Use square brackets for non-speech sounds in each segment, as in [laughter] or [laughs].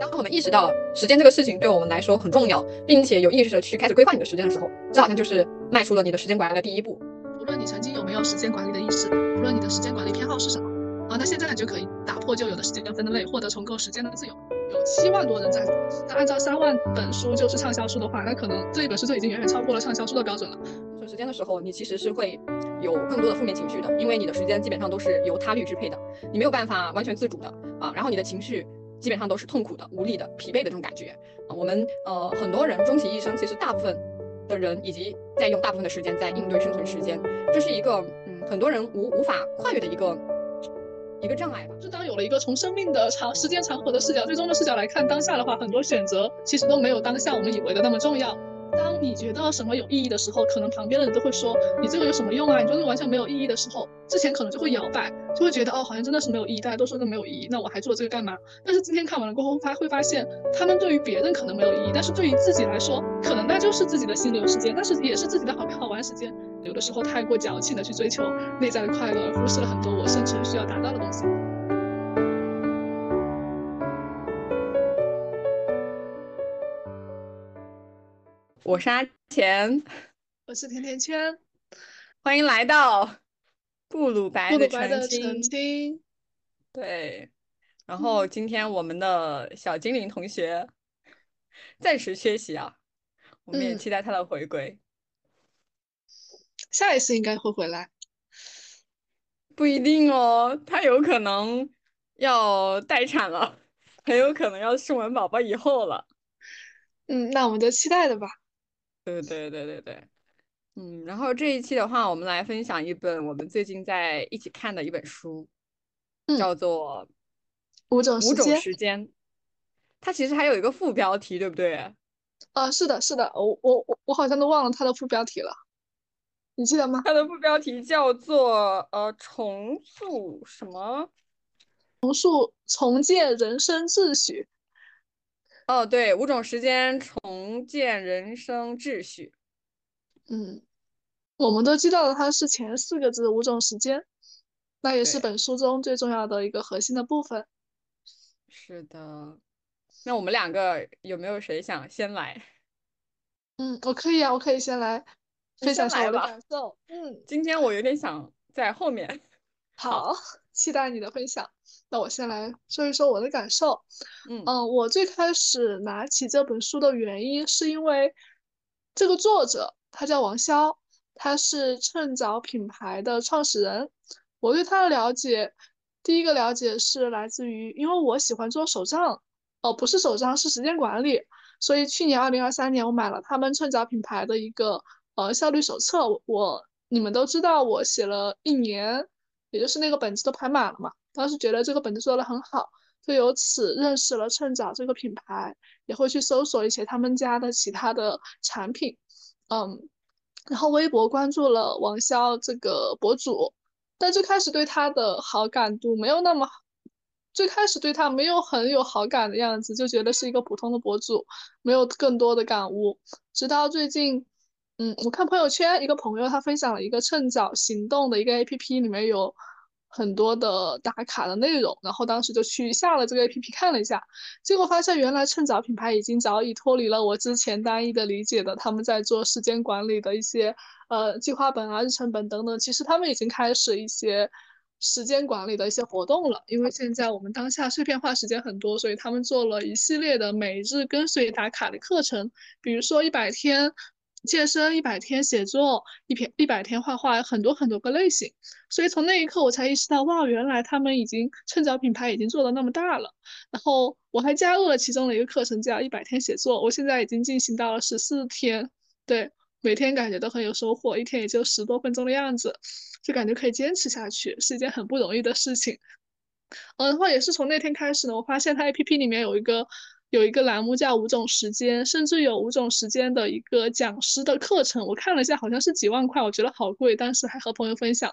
当我们意识到时间这个事情对我们来说很重要，并且有意识的去开始规划你的时间的时候，这好像就是迈出了你的时间管理的第一步。无论你曾经有没有时间管理的意识，无论你的时间管理偏好是什么，啊，那现在就可以打破旧有的时间分类，获得重构时间的自由。有七万多人在读，那按照三万本书就是畅销书的话，那可能这一本书就已经远远超过了畅销书的标准了。省时间的时候，你其实是会有更多的负面情绪的，因为你的时间基本上都是由他律支配的，你没有办法完全自主的啊。然后你的情绪基本上都是痛苦的、无力的、疲惫的这种感觉啊。我们呃很多人终其一生，其实大部分的人以及在用大部分的时间在应对生存时间，这是一个嗯很多人无无法跨越的一个。一个障碍吧。就当有了一个从生命的长时间长河的视角、最终的视角来看当下的话，很多选择其实都没有当下我们以为的那么重要。当你觉得什么有意义的时候，可能旁边的人都会说你这个有什么用啊？你说这完全没有意义的时候，之前可能就会摇摆，就会觉得哦，好像真的是没有意义，大家都说这没有意义，那我还做这个干嘛？但是今天看完了过后，发会发现，他们对于别人可能没有意义，但是对于自己来说，可能那就是自己的心流时间，但是也是自己的好好玩时间。有的时候太过矫情的去追求内在的快乐，而忽视了很多我生存需要达到的东西。我是阿钱，我是甜甜圈，欢迎来到布鲁白的澄清。对，然后今天我们的小精灵同学暂时缺席啊，我们也期待他的回归。下一次应该会回来，不一定哦，他有可能要待产了，很有可能要生完宝宝以后了。嗯，那我们就期待的吧。对对对对对，嗯，然后这一期的话，我们来分享一本我们最近在一起看的一本书，叫做《五种五种时间》。它其实还有一个副标题，对不对？啊，是的，是的，我我我我好像都忘了它的副标题了，你记得吗？它的副标题叫做呃重塑什么？重塑重建人生秩序。哦，对，五种时间重建人生秩序。嗯，我们都知道它是前四个字“五种时间”，那也是本书中最重要的一个核心的部分。是的，那我们两个有没有谁想先来？嗯，我可以啊，我可以先来分享一下我的感受。嗯，今天我有点想在后面。好，期待你的分享。那我先来说一说我的感受。嗯我最开始拿起这本书的原因，是因为这个作者他叫王潇，他是趁早品牌的创始人。我对他的了解，第一个了解是来自于，因为我喜欢做手账，哦，不是手账，是时间管理。所以去年二零二三年，我买了他们趁早品牌的一个呃效率手册。我你们都知道，我写了一年，也就是那个本子都排满了嘛。当时觉得这个本子做的很好，就由此认识了趁早这个品牌，也会去搜索一些他们家的其他的产品，嗯，然后微博关注了王潇这个博主，但最开始对他的好感度没有那么，最开始对他没有很有好感的样子，就觉得是一个普通的博主，没有更多的感悟。直到最近，嗯，我看朋友圈，一个朋友他分享了一个趁早行动的一个 APP，里面有。很多的打卡的内容，然后当时就去下了这个 A P P 看了一下，结果发现原来趁早品牌已经早已脱离了我之前单一的理解的他们在做时间管理的一些呃计划本啊、日程本等等，其实他们已经开始一些时间管理的一些活动了。因为现在我们当下碎片化时间很多，所以他们做了一系列的每日跟随打卡的课程，比如说一百天。健身一百天，写作一篇一百天，画画很多很多个类型，所以从那一刻我才意识到，哇，原来他们已经趁早品牌已经做的那么大了。然后我还加入了其中的一个课程，叫一百天写作，我现在已经进行到了十四天，对，每天感觉都很有收获，一天也就十多分钟的样子，就感觉可以坚持下去，是一件很不容易的事情。嗯，然后也是从那天开始呢，我发现它 A P P 里面有一个。有一个栏目叫五种时间，甚至有五种时间的一个讲师的课程，我看了一下，好像是几万块，我觉得好贵，当时还和朋友分享。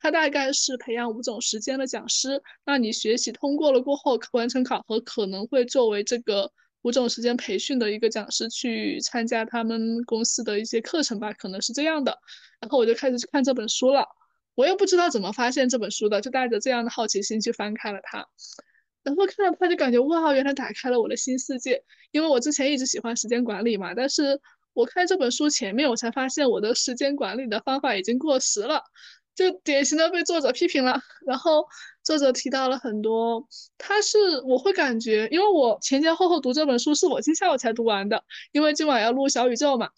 他大概是培养五种时间的讲师，那你学习通过了过后，完成考核，可能会作为这个五种时间培训的一个讲师去参加他们公司的一些课程吧，可能是这样的。然后我就开始去看这本书了，我也不知道怎么发现这本书的，就带着这样的好奇心去翻开了它。然后看到它就感觉哇，原来打开了我的新世界。因为我之前一直喜欢时间管理嘛，但是我看这本书前面，我才发现我的时间管理的方法已经过时了，就典型的被作者批评了。然后作者提到了很多，他是我会感觉，因为我前前后后读这本书是我今下午才读完的，因为今晚要录小宇宙嘛。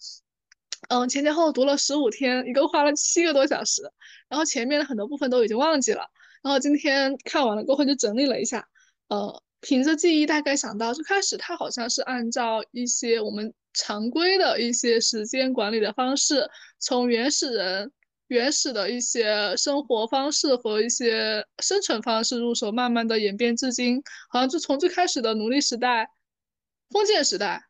嗯，前前后后读了十五天，一共花了七个多小时，然后前面的很多部分都已经忘记了，然后今天看完了过后就整理了一下，呃，凭着记忆大概想到，最开始他好像是按照一些我们常规的一些时间管理的方式，从原始人原始的一些生活方式和一些生存方式入手，慢慢的演变至今，好像就从最开始的奴隶时代、封建时代，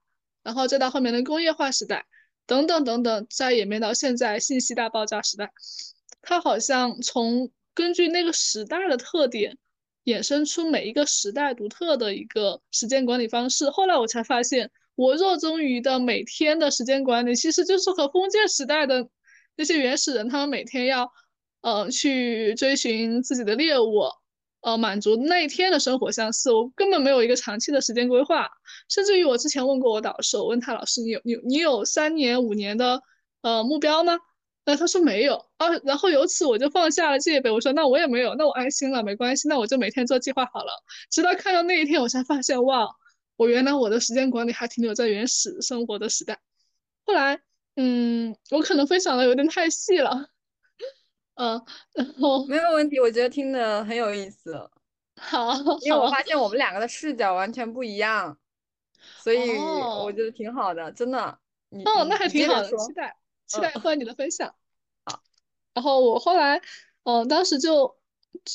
然后再到后面的工业化时代。等等等等，再演变到现在信息大爆炸时代，它好像从根据那个时代的特点，衍生出每一个时代独特的一个时间管理方式。后来我才发现，我热衷于的每天的时间管理，其实就是和封建时代的那些原始人，他们每天要，呃，去追寻自己的猎物。呃，满足那一天的生活相似，我根本没有一个长期的时间规划，甚至于我之前问过我导师，我问他老师，你有你你有三年五年的呃目标吗？那他说没有啊，然后由此我就放下了戒备，我说那我也没有，那我安心了，没关系，那我就每天做计划好了。直到看到那一天，我才发现哇，我原来我的时间管理还停留在原始生活的时代。后来，嗯，我可能分享的有点太细了。嗯，然后没有问题，我觉得听的很有意思。[laughs] 好，因为我发现我们两个的视角完全不一样，所以我觉得挺好的，真的。哦，那还挺好的，期待期待和你的分享。好，然后我后来，嗯，当时就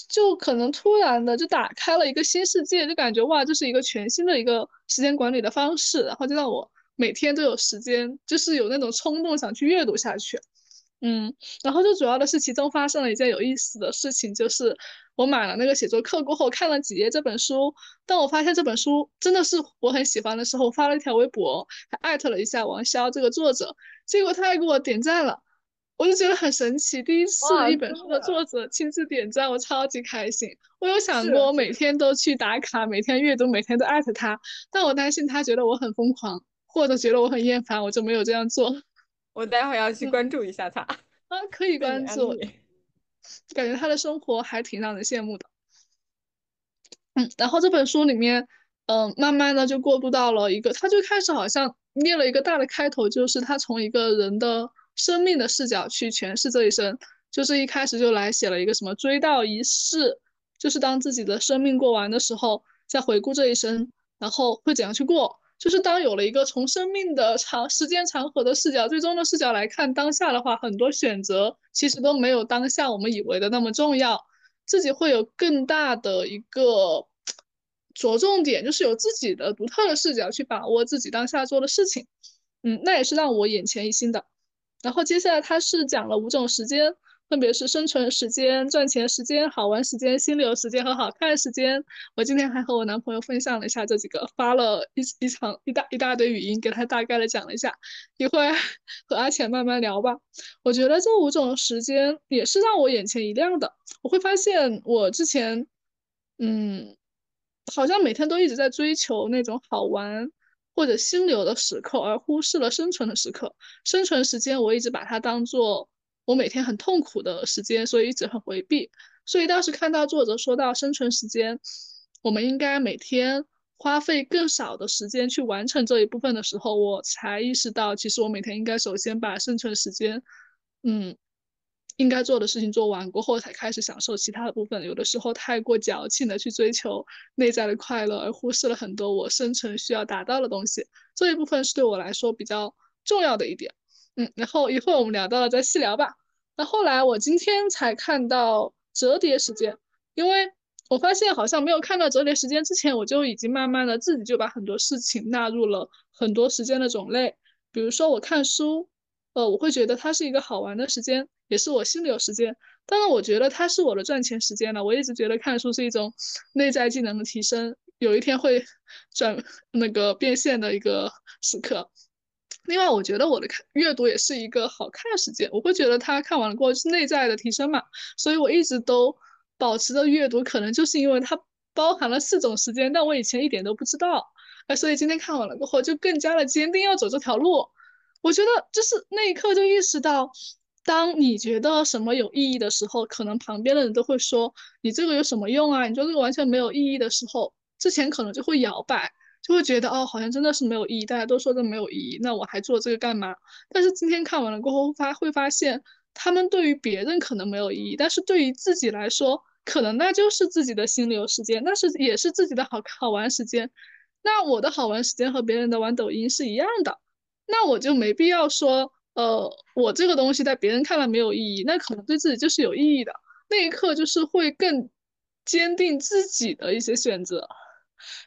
就可能突然的就打开了一个新世界，就感觉哇，这是一个全新的一个时间管理的方式，然后就让我每天都有时间，就是有那种冲动想去阅读下去。嗯，然后最主要的是，其中发生了一件有意思的事情，就是我买了那个写作课过后，看了几页这本书，当我发现这本书真的是我很喜欢的时候，发了一条微博，还艾特了一下王潇这个作者，结果他还给我点赞了，我就觉得很神奇，第一次一本书的作者亲自点赞，我超级开心。我有想过我每天都去打卡，每天阅读，每天都艾特他，但我担心他觉得我很疯狂，或者觉得我很厌烦，我就没有这样做。我待会要去关注一下他啊，可以关注，感觉他的生活还挺让人羡慕的。嗯，然后这本书里面，嗯，慢慢的就过渡到了一个，他就开始好像列了一个大的开头，就是他从一个人的生命的视角去诠释这一生，就是一开始就来写了一个什么追悼仪式，就是当自己的生命过完的时候，再回顾这一生，然后会怎样去过。就是当有了一个从生命的长时间长河的视角，最终的视角来看当下的话，很多选择其实都没有当下我们以为的那么重要，自己会有更大的一个着重点，就是有自己的独特的视角去把握自己当下做的事情。嗯，那也是让我眼前一新的。然后接下来他是讲了五种时间。分别是生存时间、赚钱时间、好玩时间、心流时间和好看时间。我今天还和我男朋友分享了一下这几个，发了一一场一大一大堆语音给他大概的讲了一下。一会儿和阿浅慢慢聊吧。我觉得这五种时间也是让我眼前一亮的。我会发现我之前，嗯，好像每天都一直在追求那种好玩或者心流的时刻，而忽视了生存的时刻。生存时间我一直把它当做。我每天很痛苦的时间，所以一直很回避。所以当时看到作者说到生存时间，我们应该每天花费更少的时间去完成这一部分的时候，我才意识到，其实我每天应该首先把生存时间，嗯，应该做的事情做完过后，才开始享受其他的部分。有的时候太过矫情的去追求内在的快乐，而忽视了很多我生存需要达到的东西。这一部分是对我来说比较重要的一点。嗯，然后一会儿我们聊到了再细聊吧。那后来我今天才看到折叠时间，因为我发现好像没有看到折叠时间之前，我就已经慢慢的自己就把很多事情纳入了很多时间的种类。比如说我看书，呃，我会觉得它是一个好玩的时间，也是我心里有时间。当然，我觉得它是我的赚钱时间了。我一直觉得看书是一种内在技能的提升，有一天会 [laughs] 转那个变现的一个时刻。另外，我觉得我的看阅读也是一个好看的时间，我会觉得它看完了过后是内在的提升嘛，所以我一直都保持着阅读，可能就是因为它包含了四种时间，但我以前一点都不知道。哎，所以今天看完了过后，就更加的坚定要走这条路。我觉得就是那一刻就意识到，当你觉得什么有意义的时候，可能旁边的人都会说你这个有什么用啊？你说这个完全没有意义的时候，之前可能就会摇摆，就会觉得哦，好像真的是没有意义。大家都说这没有意义，那我还做这个干嘛？但是今天看完了过后，发会发现，他们对于别人可能没有意义，但是对于自己来说，可能那就是自己的心流时间，那是也是自己的好好玩时间。那我的好玩时间和别人的玩抖音是一样的，那我就没必要说，呃，我这个东西在别人看来没有意义，那可能对自己就是有意义的。那一刻就是会更坚定自己的一些选择，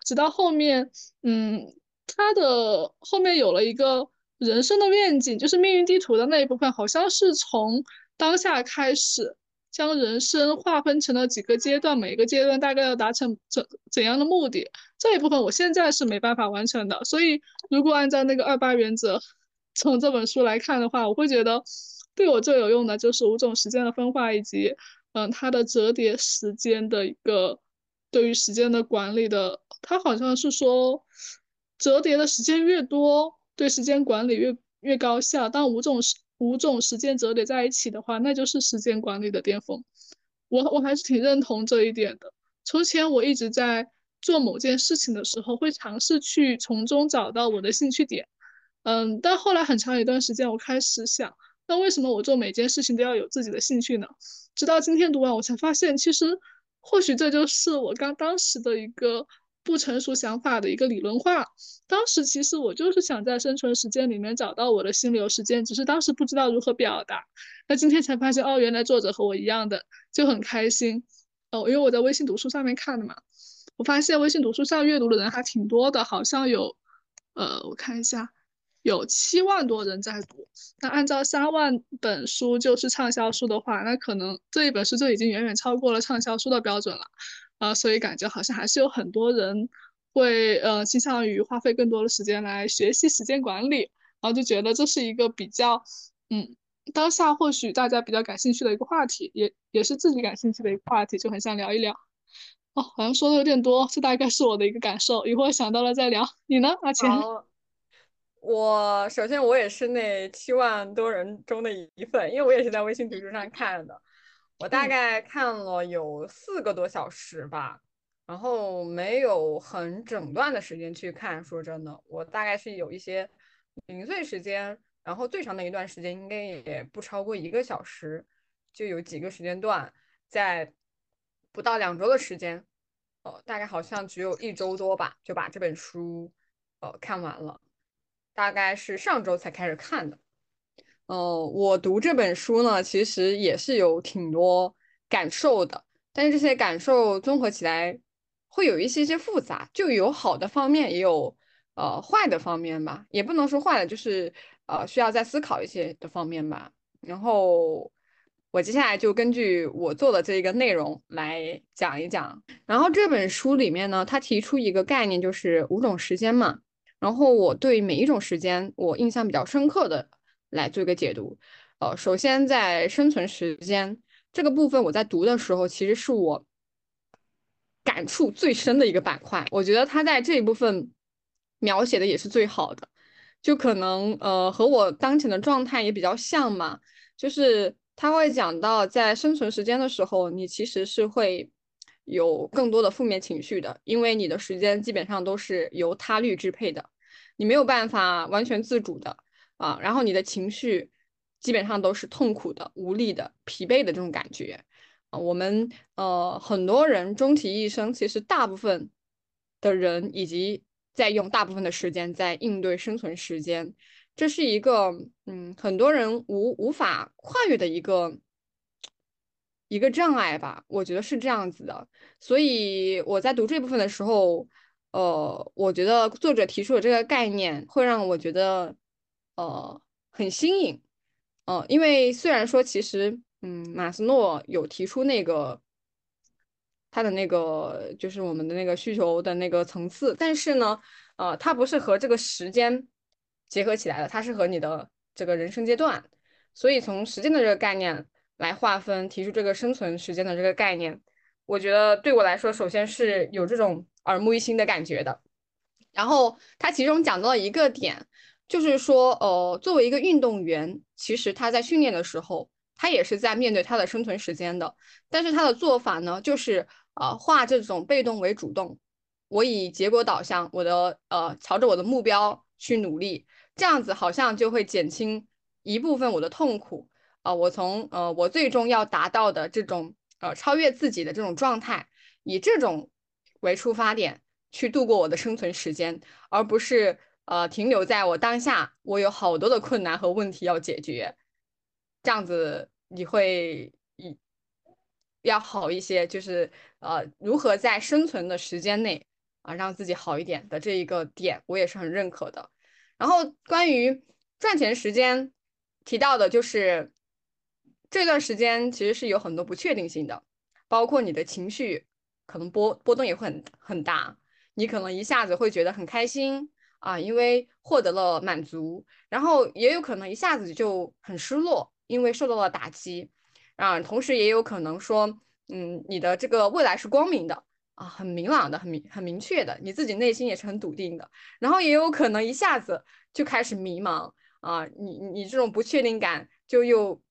直到后面，嗯，他的后面有了一个人生的愿景，就是命运地图的那一部分，好像是从当下开始。将人生划分成了几个阶段，每个阶段大概要达成怎怎样的目的？这一部分我现在是没办法完成的。所以，如果按照那个二八原则，从这本书来看的话，我会觉得对我最有用的就是五种时间的分化，以及嗯，它的折叠时间的一个对于时间的管理的。它好像是说，折叠的时间越多，对时间管理越越高效。当五种时五种时间折叠在一起的话，那就是时间管理的巅峰。我我还是挺认同这一点的。从前我一直在做某件事情的时候，会尝试去从中找到我的兴趣点。嗯，但后来很长一段时间，我开始想，那为什么我做每件事情都要有自己的兴趣呢？直到今天读完，我才发现，其实或许这就是我刚当时的一个。不成熟想法的一个理论化。当时其实我就是想在生存时间里面找到我的心流时间，只是当时不知道如何表达。那今天才发现，哦，原来作者和我一样的，就很开心。哦，因为我在微信读书上面看的嘛，我发现微信读书上阅读的人还挺多的，好像有，呃，我看一下，有七万多人在读。那按照三万本书就是畅销书的话，那可能这一本书就已经远远超过了畅销书的标准了。啊，所以感觉好像还是有很多人会呃倾向于花费更多的时间来学习时间管理，然后就觉得这是一个比较嗯当下或许大家比较感兴趣的一个话题，也也是自己感兴趣的一个话题，就很想聊一聊。哦，好像说的有点多，这大概是我的一个感受，一会儿想到了再聊。你呢，阿钱？我首先我也是那七万多人中的一份，因为我也是在微信读书上看的。我大概看了有四个多小时吧，然后没有很整段的时间去看。说真的，我大概是有一些零碎时间，然后最长的一段时间应该也不超过一个小时，就有几个时间段，在不到两周的时间，哦，大概好像只有一周多吧，就把这本书呃看完了，大概是上周才开始看的。嗯，我读这本书呢，其实也是有挺多感受的，但是这些感受综合起来，会有一些些复杂，就有好的方面，也有呃坏的方面吧，也不能说坏的，就是呃需要再思考一些的方面吧。然后我接下来就根据我做的这个内容来讲一讲。然后这本书里面呢，它提出一个概念，就是五种时间嘛。然后我对每一种时间，我印象比较深刻的。来做一个解读，呃，首先在生存时间这个部分，我在读的时候，其实是我感触最深的一个板块。我觉得他在这一部分描写的也是最好的，就可能呃和我当前的状态也比较像嘛。就是他会讲到，在生存时间的时候，你其实是会有更多的负面情绪的，因为你的时间基本上都是由他律支配的，你没有办法完全自主的。啊，然后你的情绪基本上都是痛苦的、无力的、疲惫的这种感觉啊。我们呃很多人终其一生，其实大部分的人以及在用大部分的时间在应对生存时间，这是一个嗯很多人无无法跨越的一个一个障碍吧。我觉得是这样子的。所以我在读这部分的时候，呃，我觉得作者提出的这个概念会让我觉得。呃，很新颖，呃，因为虽然说其实，嗯，马斯诺有提出那个他的那个就是我们的那个需求的那个层次，但是呢，呃，它不是和这个时间结合起来的，它是和你的这个人生阶段，所以从时间的这个概念来划分，提出这个生存时间的这个概念，我觉得对我来说，首先是有这种耳目一新的感觉的。然后他其中讲到一个点，就是说，呃，作为一个运动员，其实他在训练的时候，他也是在面对他的生存时间的。但是他的做法呢，就是呃，化这种被动为主动，我以结果导向，我的呃，朝着我的目标去努力，这样子好像就会减轻一部分我的痛苦啊。我从呃，我最终要达到的这种。呃，超越自己的这种状态，以这种为出发点去度过我的生存时间，而不是呃停留在我当下，我有好多的困难和问题要解决，这样子你会一要好一些，就是呃如何在生存的时间内啊让自己好一点的这一个点，我也是很认可的。然后关于赚钱时间提到的就是。这段时间其实是有很多不确定性的，包括你的情绪可能波波动也会很很大，你可能一下子会觉得很开心啊，因为获得了满足，然后也有可能一下子就很失落，因为受到了打击。啊，同时也有可能说，嗯，你的这个未来是光明的啊，很明朗的，很明很明确的，你自己内心也是很笃定的，然后也有可能一下子就开始迷茫啊，你你这种不确定感就又。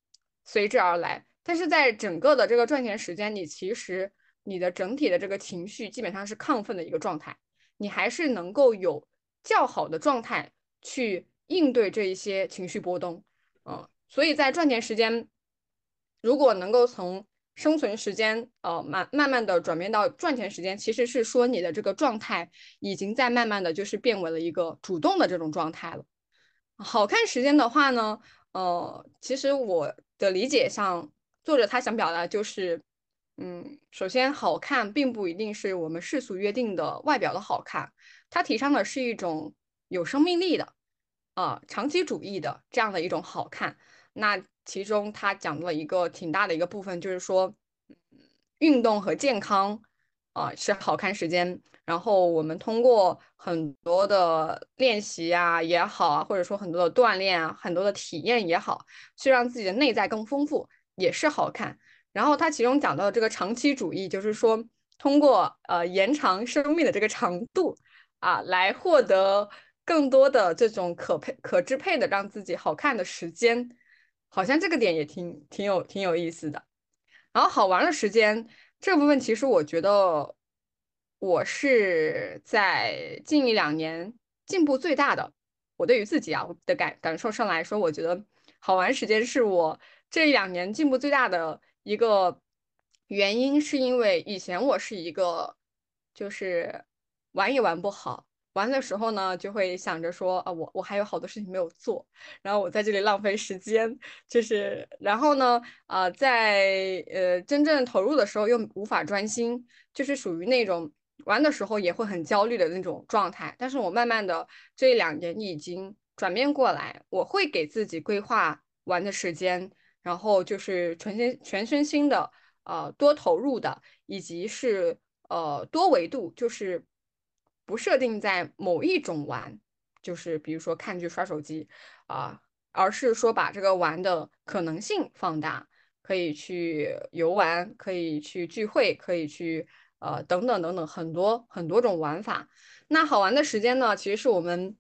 随之而来，但是在整个的这个赚钱时间，你其实你的整体的这个情绪基本上是亢奋的一个状态，你还是能够有较好的状态去应对这一些情绪波动，嗯，所以在赚钱时间，如果能够从生存时间，呃，慢慢慢的转变到赚钱时间，其实是说你的这个状态已经在慢慢的就是变为了一个主动的这种状态了。好看时间的话呢？呃，其实我的理解上，作者他想表达就是，嗯，首先好看并不一定是我们世俗约定的外表的好看，他提倡的是一种有生命力的，啊，长期主义的这样的一种好看。那其中他讲了一个挺大的一个部分，就是说，运动和健康。啊，是好看时间，然后我们通过很多的练习啊也好啊，或者说很多的锻炼啊，很多的体验也好，去让自己的内在更丰富，也是好看。然后他其中讲到的这个长期主义，就是说通过呃延长生命的这个长度啊，来获得更多的这种可配可支配的让自己好看的时间，好像这个点也挺挺有挺有意思的。然后好玩的时间。这部分其实我觉得我是在近一两年进步最大的。我对于自己啊我的感感受上来说，我觉得好玩时间是我这一两年进步最大的一个原因，是因为以前我是一个就是玩也玩不好。玩的时候呢，就会想着说啊，我我还有好多事情没有做，然后我在这里浪费时间，就是然后呢，啊，在呃真正投入的时候又无法专心，就是属于那种玩的时候也会很焦虑的那种状态。但是我慢慢的这两年已经转变过来，我会给自己规划玩的时间，然后就是全身全身心的呃多投入的，以及是呃多维度，就是。不设定在某一种玩，就是比如说看剧、刷手机啊，而是说把这个玩的可能性放大，可以去游玩，可以去聚会，可以去呃等等等等很多很多种玩法。那好玩的时间呢，其实是我们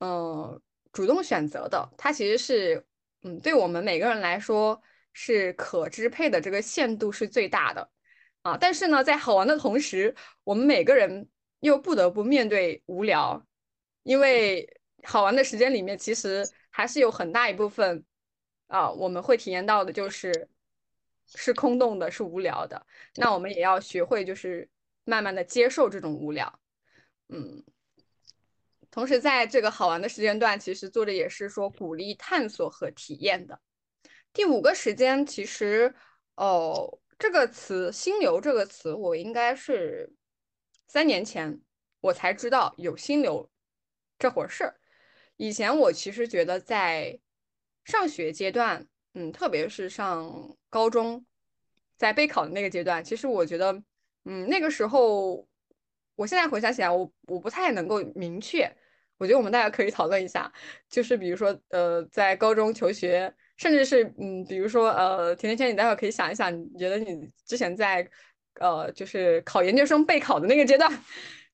嗯主动选择的，它其实是嗯对我们每个人来说是可支配的这个限度是最大的啊。但是呢，在好玩的同时，我们每个人。又不得不面对无聊，因为好玩的时间里面，其实还是有很大一部分啊，我们会体验到的就是是空洞的，是无聊的。那我们也要学会，就是慢慢的接受这种无聊。嗯，同时在这个好玩的时间段，其实作者也是说鼓励探索和体验的。第五个时间，其实哦，这个词“心流”这个词，我应该是。三年前，我才知道有心流这回事儿。以前我其实觉得在上学阶段，嗯，特别是上高中，在备考的那个阶段，其实我觉得，嗯，那个时候，我现在回想起来，我我不太能够明确。我觉得我们大家可以讨论一下，就是比如说，呃，在高中求学，甚至是，嗯，比如说，呃，甜甜圈，你待会儿可以想一想，你觉得你之前在呃，就是考研究生备考的那个阶段，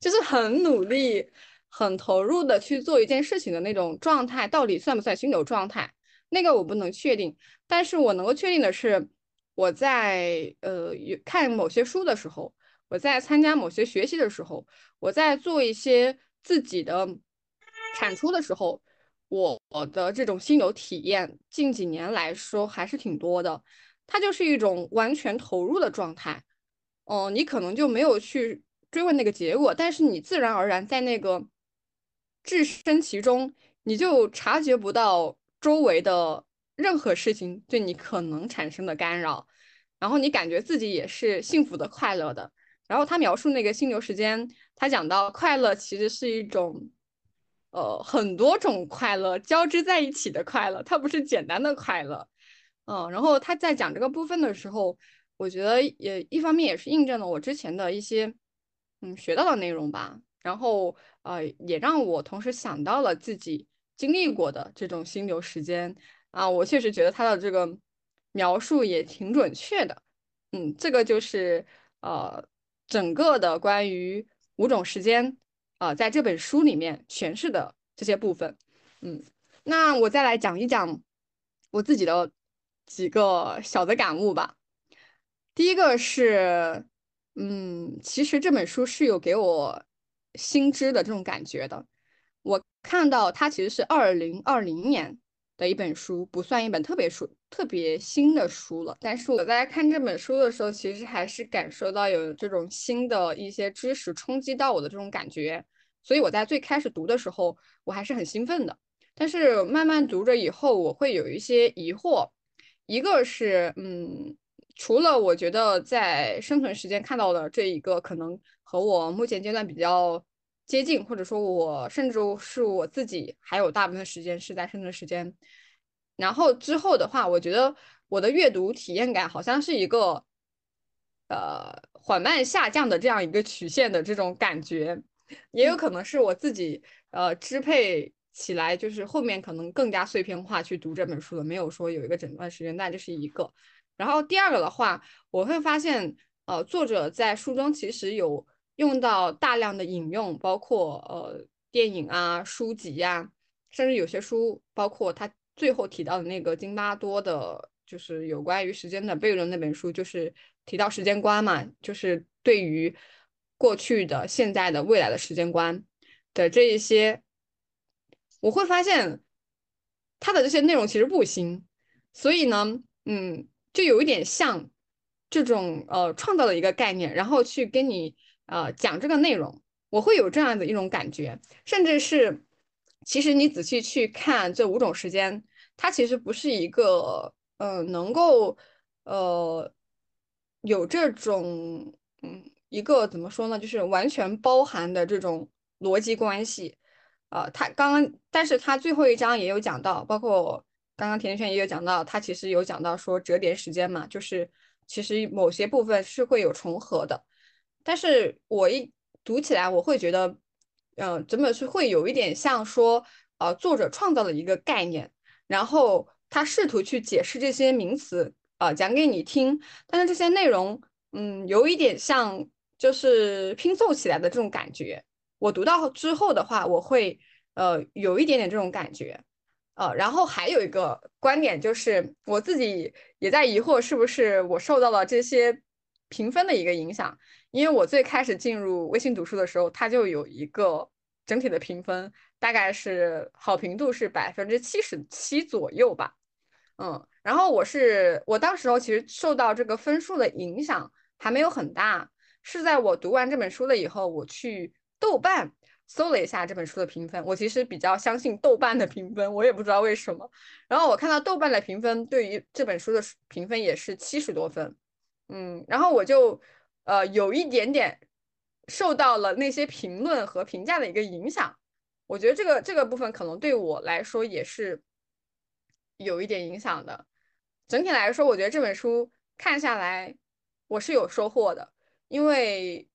就是很努力、很投入的去做一件事情的那种状态，到底算不算心流状态？那个我不能确定，但是我能够确定的是，我在呃看某些书的时候，我在参加某些学习的时候，我在做一些自己的产出的时候，我的这种心流体验，近几年来说还是挺多的。它就是一种完全投入的状态，哦，你可能就没有去追问那个结果，但是你自然而然在那个置身其中，你就察觉不到周围的任何事情对你可能产生的干扰，然后你感觉自己也是幸福的、快乐的。然后他描述那个心流时间，他讲到快乐其实是一种，呃，很多种快乐交织在一起的快乐，它不是简单的快乐。嗯，然后他在讲这个部分的时候，我觉得也一方面也是印证了我之前的一些嗯学到的内容吧。然后呃，也让我同时想到了自己经历过的这种心流时间啊，我确实觉得他的这个描述也挺准确的。嗯，这个就是呃整个的关于五种时间啊，在这本书里面诠释的这些部分。嗯，那我再来讲一讲我自己的。几个小的感悟吧。第一个是，嗯，其实这本书是有给我新知的这种感觉的。我看到它其实是二零二零年的一本书，不算一本特别书、特别新的书了。但是我在看这本书的时候，其实还是感受到有这种新的一些知识冲击到我的这种感觉。所以我在最开始读的时候，我还是很兴奋的。但是慢慢读着以后，我会有一些疑惑。一个是，嗯，除了我觉得在生存时间看到的这一个，可能和我目前阶段比较接近，或者说我甚至是我自己还有大部分时间是在深圳时间。然后之后的话，我觉得我的阅读体验感好像是一个，呃，缓慢下降的这样一个曲线的这种感觉，也有可能是我自己呃支配。起来就是后面可能更加碎片化去读这本书了，没有说有一个整段时间，那这是一个。然后第二个的话，我会发现，呃，作者在书中其实有用到大量的引用，包括呃电影啊、书籍呀，甚至有些书，包括他最后提到的那个津巴多的，就是有关于时间的悖论那本书，就是提到时间观嘛，就是对于过去的、现在的、未来的时间观的这一些。我会发现，他的这些内容其实不新，所以呢，嗯，就有一点像这种呃创造的一个概念，然后去跟你呃讲这个内容，我会有这样的一种感觉，甚至是其实你仔细去看这五种时间，它其实不是一个呃能够呃有这种嗯一个怎么说呢，就是完全包含的这种逻辑关系。呃，他刚刚，但是他最后一章也有讲到，包括刚刚甜甜圈也有讲到，他其实有讲到说折叠时间嘛，就是其实某些部分是会有重合的。但是我一读起来，我会觉得，嗯，整本书会有一点像说，呃，作者创造了一个概念，然后他试图去解释这些名词，呃，讲给你听，但是这些内容，嗯，有一点像就是拼凑起来的这种感觉。我读到之后的话，我会呃有一点点这种感觉，呃，然后还有一个观点就是我自己也在疑惑，是不是我受到了这些评分的一个影响？因为我最开始进入微信读书的时候，它就有一个整体的评分，大概是好评度是百分之七十七左右吧，嗯，然后我是我当时候其实受到这个分数的影响还没有很大，是在我读完这本书了以后，我去。豆瓣搜了一下这本书的评分，我其实比较相信豆瓣的评分，我也不知道为什么。然后我看到豆瓣的评分对于这本书的评分也是七十多分，嗯，然后我就呃有一点点受到了那些评论和评价的一个影响。我觉得这个这个部分可能对我来说也是有一点影响的。整体来说，我觉得这本书看下来我是有收获的，因为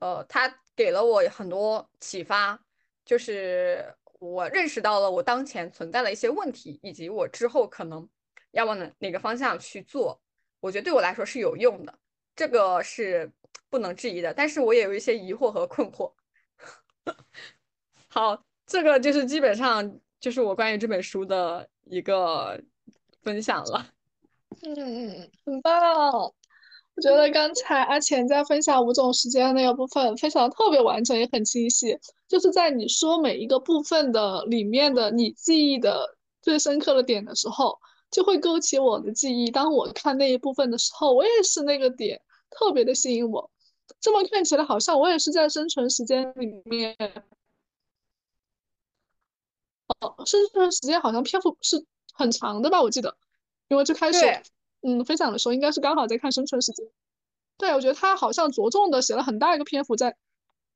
呃它。给了我很多启发，就是我认识到了我当前存在的一些问题，以及我之后可能要往哪哪个方向去做。我觉得对我来说是有用的，这个是不能质疑的，但是我也有一些疑惑和困惑。[laughs] 好，这个就是基本上就是我关于这本书的一个分享了。嗯嗯，很棒。我觉得刚才阿钱在分享五种时间那个部分，非常特别完整，也很清晰。就是在你说每一个部分的里面的你记忆的最深刻的点的时候，就会勾起我的记忆。当我看那一部分的时候，我也是那个点特别的吸引我。这么看起来，好像我也是在生存时间里面。哦，生存时间好像篇幅是很长的吧？我记得，因为最开始，嗯，分享的时候应该是刚好在看生存时间。对，我觉得他好像着重的写了很大一个篇幅在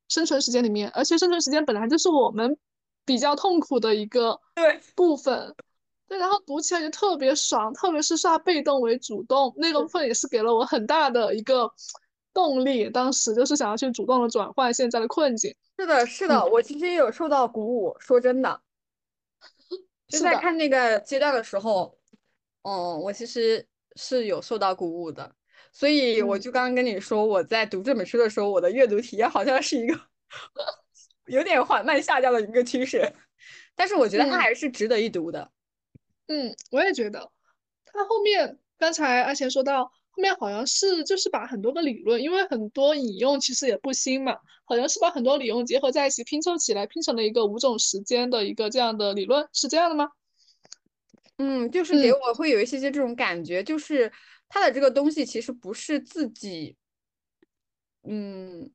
生存时间里面，而且生存时间本来就是我们比较痛苦的一个对部分。对，然后读起来就特别爽，特别是刷被动为主动那个部分，也是给了我很大的一个动力。当时就是想要去主动的转换现在的困境。是的，是的，我其实也有受到鼓舞。说真的。就在看那个阶段的时候，嗯，我其实是有受到鼓舞的，所以我就刚刚跟你说，我在读这本书的时候，我的阅读体验好像是一个 [laughs] 有点缓慢下降的一个趋势，但是我觉得它还是值得一读的。嗯，我也觉得，他后面刚才阿贤说到后面好像是就是把很多个理论，因为很多引用其实也不新嘛，好像是把很多理论结合在一起拼凑起来，拼成了一个五种时间的一个这样的理论，是这样的吗？嗯，就是给我会有一些些这种感觉，就是他的这个东西其实不是自己嗯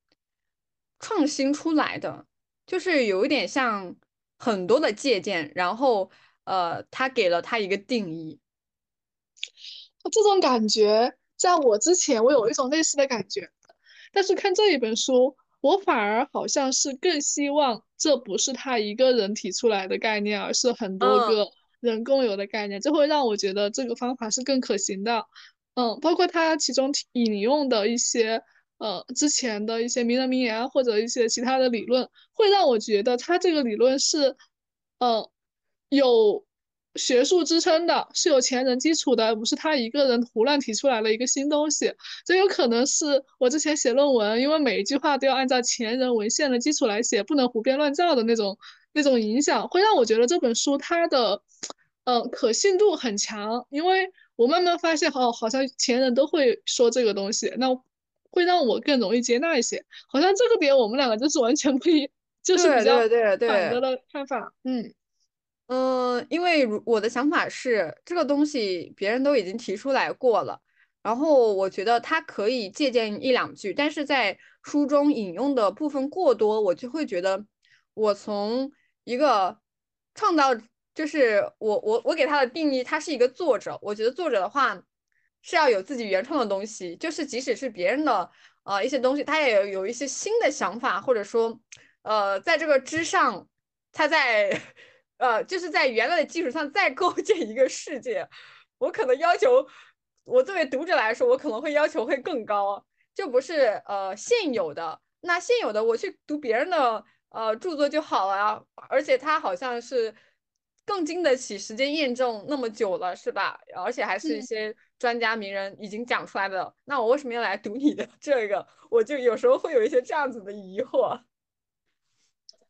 创新出来的，就是有一点像很多的借鉴，然后呃，他给了他一个定义。这种感觉，在我之前我有一种类似的感觉，但是看这一本书，我反而好像是更希望这不是他一个人提出来的概念，而是很多个人共有的概念，这会让我觉得这个方法是更可行的。嗯，包括他其中引用的一些呃之前的一些名人名言或者一些其他的理论，会让我觉得他这个理论是呃有。学术支撑的是有前人基础的，而不是他一个人胡乱提出来了一个新东西。这有可能是我之前写论文，因为每一句话都要按照前人文献的基础来写，不能胡编乱造的那种那种影响，会让我觉得这本书它的嗯可信度很强。因为我慢慢发现，哦，好像前人都会说这个东西，那会让我更容易接纳一些。好像这个点我们两个就是完全不一，就是比较反的的看法。嗯。嗯，因为我的想法是，这个东西别人都已经提出来过了，然后我觉得他可以借鉴一两句，但是在书中引用的部分过多，我就会觉得我从一个创造，就是我我我给他的定义，他是一个作者，我觉得作者的话是要有自己原创的东西，就是即使是别人的呃一些东西，他也有有一些新的想法，或者说呃在这个之上，他在。呃，就是在原来的基础上再构建一个世界，我可能要求我作为读者来说，我可能会要求会更高，就不是呃现有的。那现有的我去读别人的呃著作就好了啊，而且它好像是更经得起时间验证那么久了，是吧？而且还是一些专家名人已经讲出来的，那我为什么要来读你的这个？我就有时候会有一些这样子的疑惑。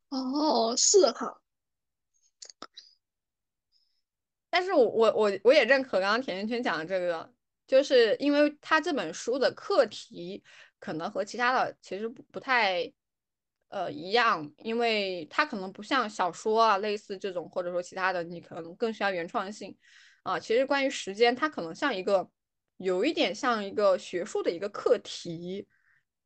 哦，是哈。但是我我我我也认可刚刚甜甜圈讲的这个，就是因为他这本书的课题可能和其他的其实不不太呃一样，因为它可能不像小说啊类似这种，或者说其他的你可能更需要原创性啊。其实关于时间，它可能像一个有一点像一个学术的一个课题，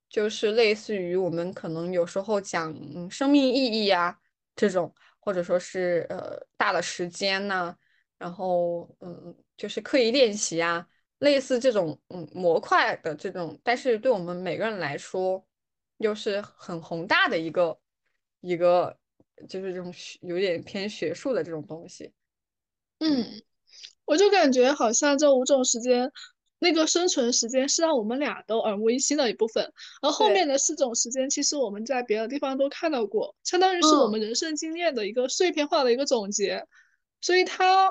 就是类似于我们可能有时候讲生命意义啊这种，或者说是呃大的时间呢。然后，嗯，就是刻意练习啊，类似这种，嗯，模块的这种，但是对我们每个人来说，又是很宏大的一个一个，就是这种有点偏学术的这种东西。嗯，我就感觉好像这五种时间，那个生存时间是让我们俩都耳目一新的一部分，而后面的四种时间，其实我们在别的地方都看到过，相当于是我们人生经验的一个碎片化的一个总结，所以它。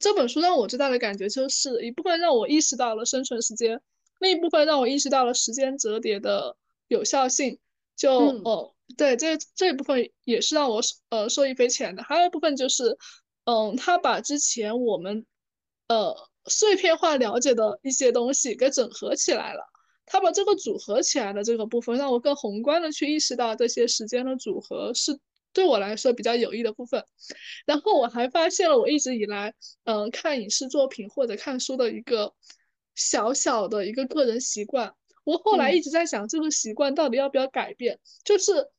这本书让我最大的感觉就是一部分让我意识到了生存时间，另一部分让我意识到了时间折叠的有效性。就嗯哦，对，这这一部分也是让我呃受益匪浅的。还有一部分就是，嗯，他把之前我们呃碎片化了解的一些东西给整合起来了。他把这个组合起来的这个部分，让我更宏观的去意识到这些时间的组合是对我来说比较有益的部分。然后我还发现了我一直以来，嗯，看影视作品或者看书的一个小小的一个个人习惯。我后来嗯一直在想，这个习惯到底要不要改变？就是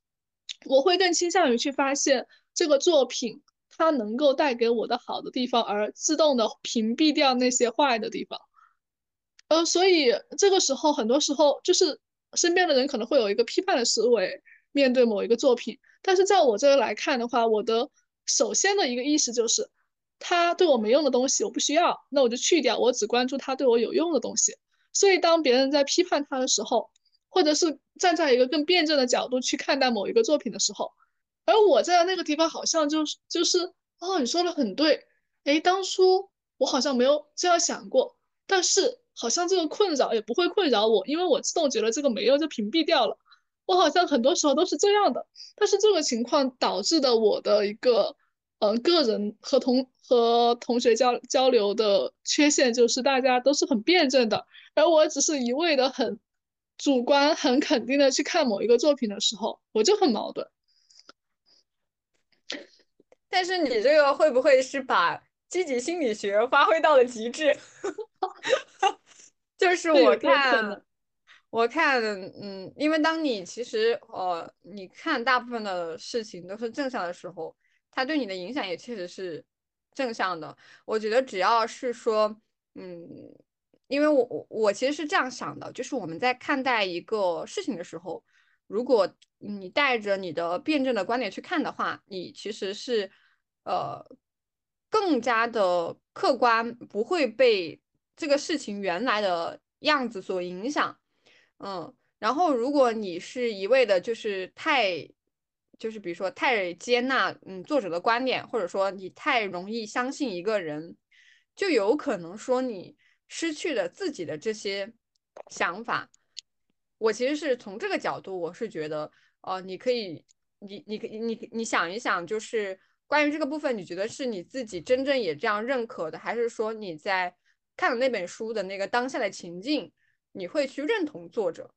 我会更倾向于去发现这个作品它能够带给我的好的地方，而自动的屏蔽掉那些坏的地方。呃，所以这个时候，很多时候就是身边的人可能会有一个批判的思维面对某一个作品，但是在我这儿来看的话，我的首先的一个意识就是，他对我没用的东西我不需要，那我就去掉，我只关注他对我有用的东西。所以当别人在批判他的时候，或者是站在一个更辩证的角度去看待某一个作品的时候，而我在那个地方好像就是就是哦，你说的很对，诶，当初我好像没有这样想过，但是好像这个困扰也不会困扰我，因为我自动觉得这个没用就屏蔽掉了。我好像很多时候都是这样的，但是这个情况导致的我的一个呃个人和同和同学交交流的缺陷就是大家都是很辩证的，而我只是一味的很主观、很肯定的去看某一个作品的时候，我就很矛盾。但是你这个会不会是把积极心理学发挥到了极致？[laughs] [laughs] 就是我看能，我看，嗯，因为当你其实呃，你看大部分的事情都是正向的时候，它对你的影响也确实是正向的。我觉得只要是说，嗯，因为我我我其实是这样想的，就是我们在看待一个事情的时候，如果你带着你的辩证的观点去看的话，你其实是呃更加的客观，不会被这个事情原来的样子所影响。嗯，然后如果你是一味的，就是太，就是比如说太接纳嗯作者的观点，或者说你太容易相信一个人，就有可能说你失去了自己的这些想法。我其实是从这个角度，我是觉得，呃，你可以，你你你你想一想，就是关于这个部分，你觉得是你自己真正也这样认可的，还是说你在看了那本书的那个当下的情境，你会去认同作者？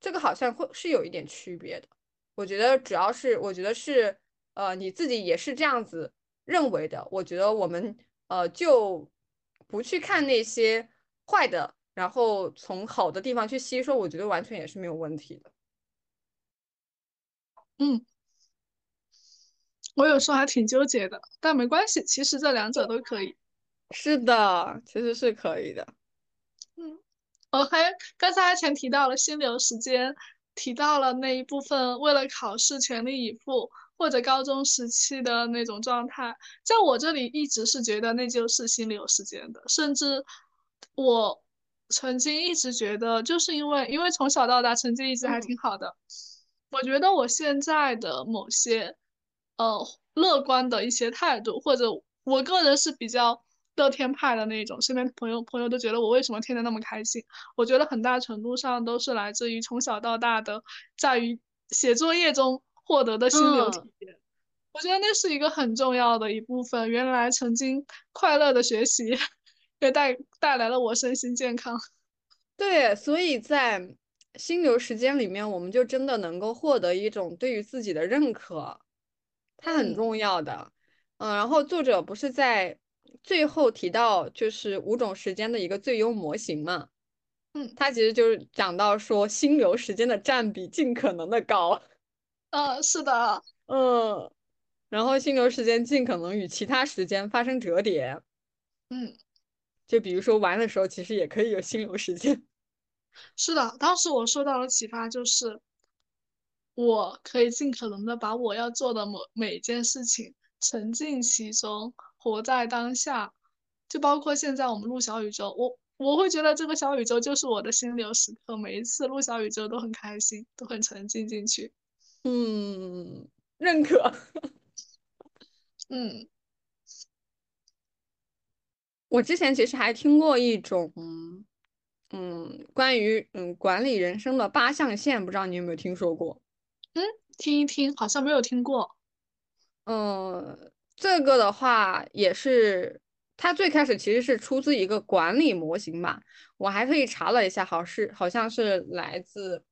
这个好像会是有一点区别的。我觉得主要是，我觉得是，呃，你自己也是这样子认为的。我觉得我们呃就不去看那些坏的，然后从好的地方去吸收，我觉得完全也是没有问题的。嗯，我有时候还挺纠结的，但没关系，其实这两者都可以。是的，其实是可以的。嗯，我还刚才前提到了心流时间，提到了那一部分为了考试全力以赴，或者高中时期的那种状态，在我这里一直是觉得那就是心流时间的，甚至我曾经一直觉得，就是因为因为从小到大成绩一直还嗯。挺好的，我觉得我现在的某些呃乐观的一些态度，或者我个人是比较乐天派的那种，身边朋友朋友都觉得我为什么天天那么开心，我觉得很大程度上都是来自于从小到大的在于写作业中获得的心流体嗯验。我觉得那是一个很重要的一部分。原来曾经快乐的学习，也带带来了我身心健康。对，所以在心流时间里面，我们就真的能够获得一种对于自己的认可，它很嗯重要的。嗯，然后作者不是在最后提到就是五种时间的一个最优模型嘛？嗯它其实就是讲到说心流时间的占比尽可能的高，[laughs] 嗯，是的，嗯，然后心流时间尽可能与其他时间发生折叠，嗯，就比如说玩的时候，其实也可以有心流时间。[laughs] 是的。当时我受到了启发就是，我可以尽可能的把我要做的某每一件事情沉浸其中，活在当下。就包括现在我们录小宇宙，我我会觉得这个小宇宙就是我的心流时刻，每一次录小宇宙都很开心，都很沉浸进去。嗯，认可。嗯我之前其实还听过一种嗯，关于嗯管理人生的八象限，不知道你有没有听说过？嗯，听一听，好像没有听过。嗯，这个的话也是，它最开始其实是出自一个管理模型吧。我还特意查了一下，好是好像是来自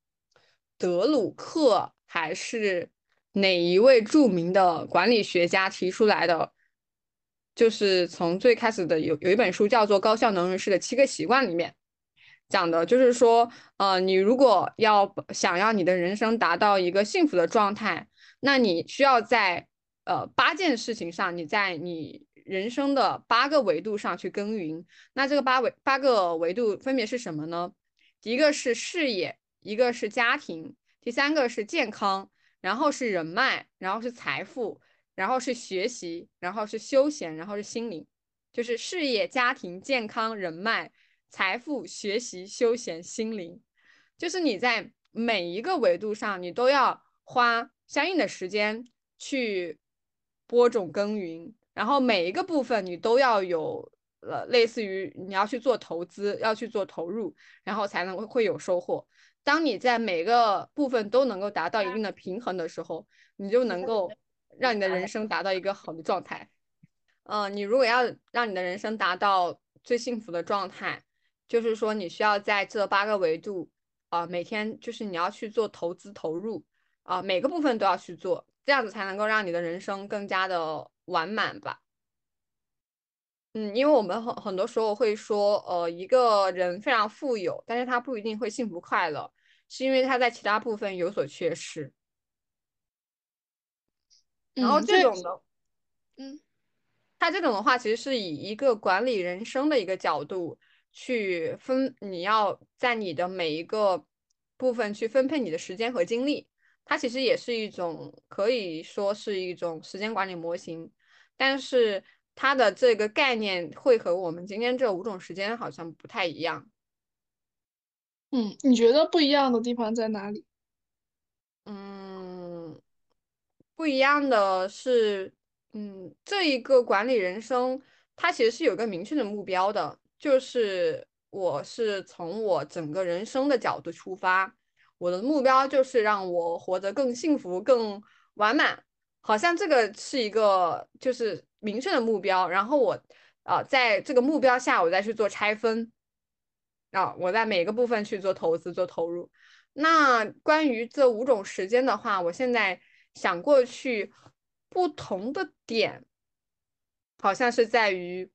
德鲁克还是哪一位著名的管理学家提出来的。就是从最开始的有有一本书叫做《高效能人士的七个习惯》里面讲的，就是说，呃，你如果要想要你的人生达到一个幸福的状态，那你需要在呃八件事情上，你在你人生的八个维度上去耕耘。那这个八维八个维度分别是什么呢？一个是事业，一个是家庭，第三个是健康，然后是人脉，然后是财富。然后是学习，然后是休闲，然后是心灵，就是事业、家庭、健康、人脉、财富、学习、休闲、心灵，就是你在每一个维度上，你都要花相应的时间去播种耕耘，然后每一个部分你都要有呃类似于你要去做投资，要去做投入，然后才能会有收获。当你在每个部分都能够达到一定的平衡的时候，你就能够。让你的人生达到一个好的状态，嗯，你如果要让你的人生达到最幸福的状态，就是说你需要在这八个维度啊，每天就是你要去做投资投入啊，每个部分都要去做，这样子才能够让你的人生更加的完满吧。嗯，因为我们很很多时候会说，呃，一个人非常富有，但是他不一定会幸福快乐，是因为他在其他部分有所缺失。然后这种的，嗯，他这种的话，其实是以一个管理人生的一个角度去分，你要在你的每一个部分去分配你的时间和精力。它其实也是一种可以说是一种时间管理模型，但是它的这个概念会和我们今天这五种时间好像不太一样。嗯，你觉得不一样的地方在哪里？嗯。不一样的是，嗯，这一个管理人生，它其实是有个明确的目标的，就是我是从我整个人生的角度出发，我的目标就是让我活得更幸福、更完满，好像这个是一个就是明确的目标，然后我啊在这个目标下，我再去做拆分，啊，我在每个部分去做投资、做投入。那关于这五种时间的话，我现在。想过去不同的点，好像是在于，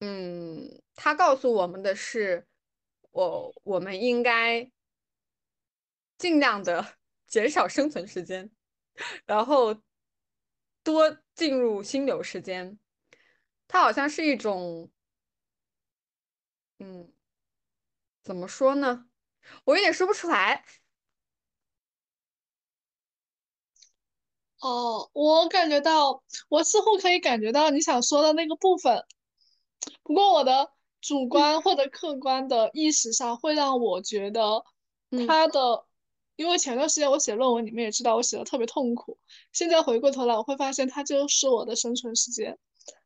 嗯，他告诉我们的是，我我们应该尽量的 [laughs] 减少生存时间，然后多进入心流时间。它好像是一种，嗯，怎么说呢？我有点说不出来。哦，我感觉到，我似乎可以感觉到你想说的那个部分。不过我的主观或者客观的意识上，会让我觉得他的，因为前段时间我写论文，你们也知道我写的特别痛苦。现在回过头来，我会发现它就是我的生存时间。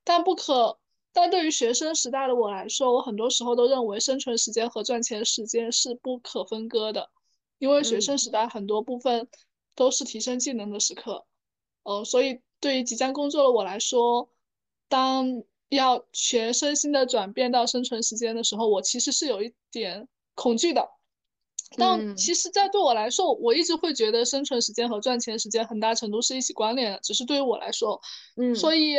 但不可，但对于学生时代的我来说，我很多时候都认为生存时间和赚钱时间是不可分割的，因为学生时代很多部分都是提升技能的时刻。呃，所以对于即将工作的我来说，当要全身心的转变到生存时间的时候，我其实是有一点恐惧的。但其实，在对我来说，我一直会觉得生存时间和赚钱时间很大程度是一起关联的。只是对于我来说，嗯，所以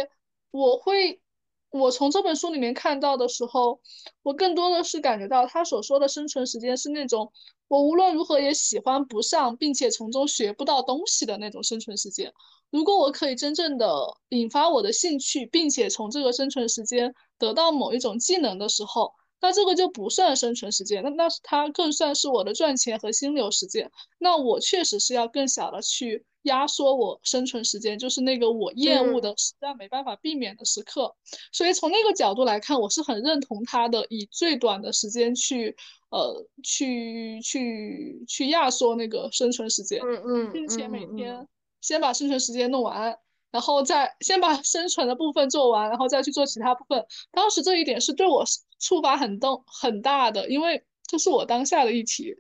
我会，我从这本书里面看到的时候，我更多的是感觉到他所说的生存时间是那种我无论如何也喜欢不上，并且从中学不到东西的那种生存时间。如果我可以真正的引发我的兴趣，并且从这个生存时间得到某一种技能的时候，那这个就不算生存时间，那那它更算是我的赚钱和心流时间。那我确实是要更小的去压缩我生存时间，就是那个我厌恶的、实在没办法避免的时刻。所以从那个角度来看，我是很认同他的，以最短的时间去，呃，去去去压缩那个生存时间，嗯嗯，并且每天。先把生存时间弄完，然后再先把生存的部分做完，然后再去做其他部分。当时这一点是对我触发很动很大的，因为这是我当下的议题，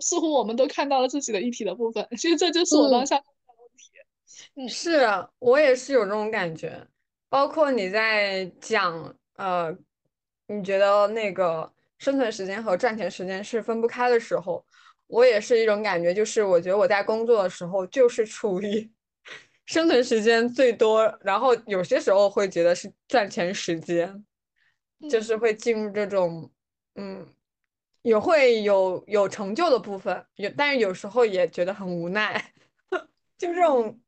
似乎我们都看到了自己的议题的部分。[laughs] 其实这就是我当下的问题。嗯，是我也是有这种感觉。包括你在讲，呃，你觉得那个生存时间和赚钱时间是分不开的时候，我也是一种感觉，就是我觉得我在工作的时候就是处于生存时间最多，然后有些时候会觉得是赚钱时间，就是会进入这种，嗯，也会有有成就的部分，有，但是有时候也觉得很无奈，[laughs] 就这种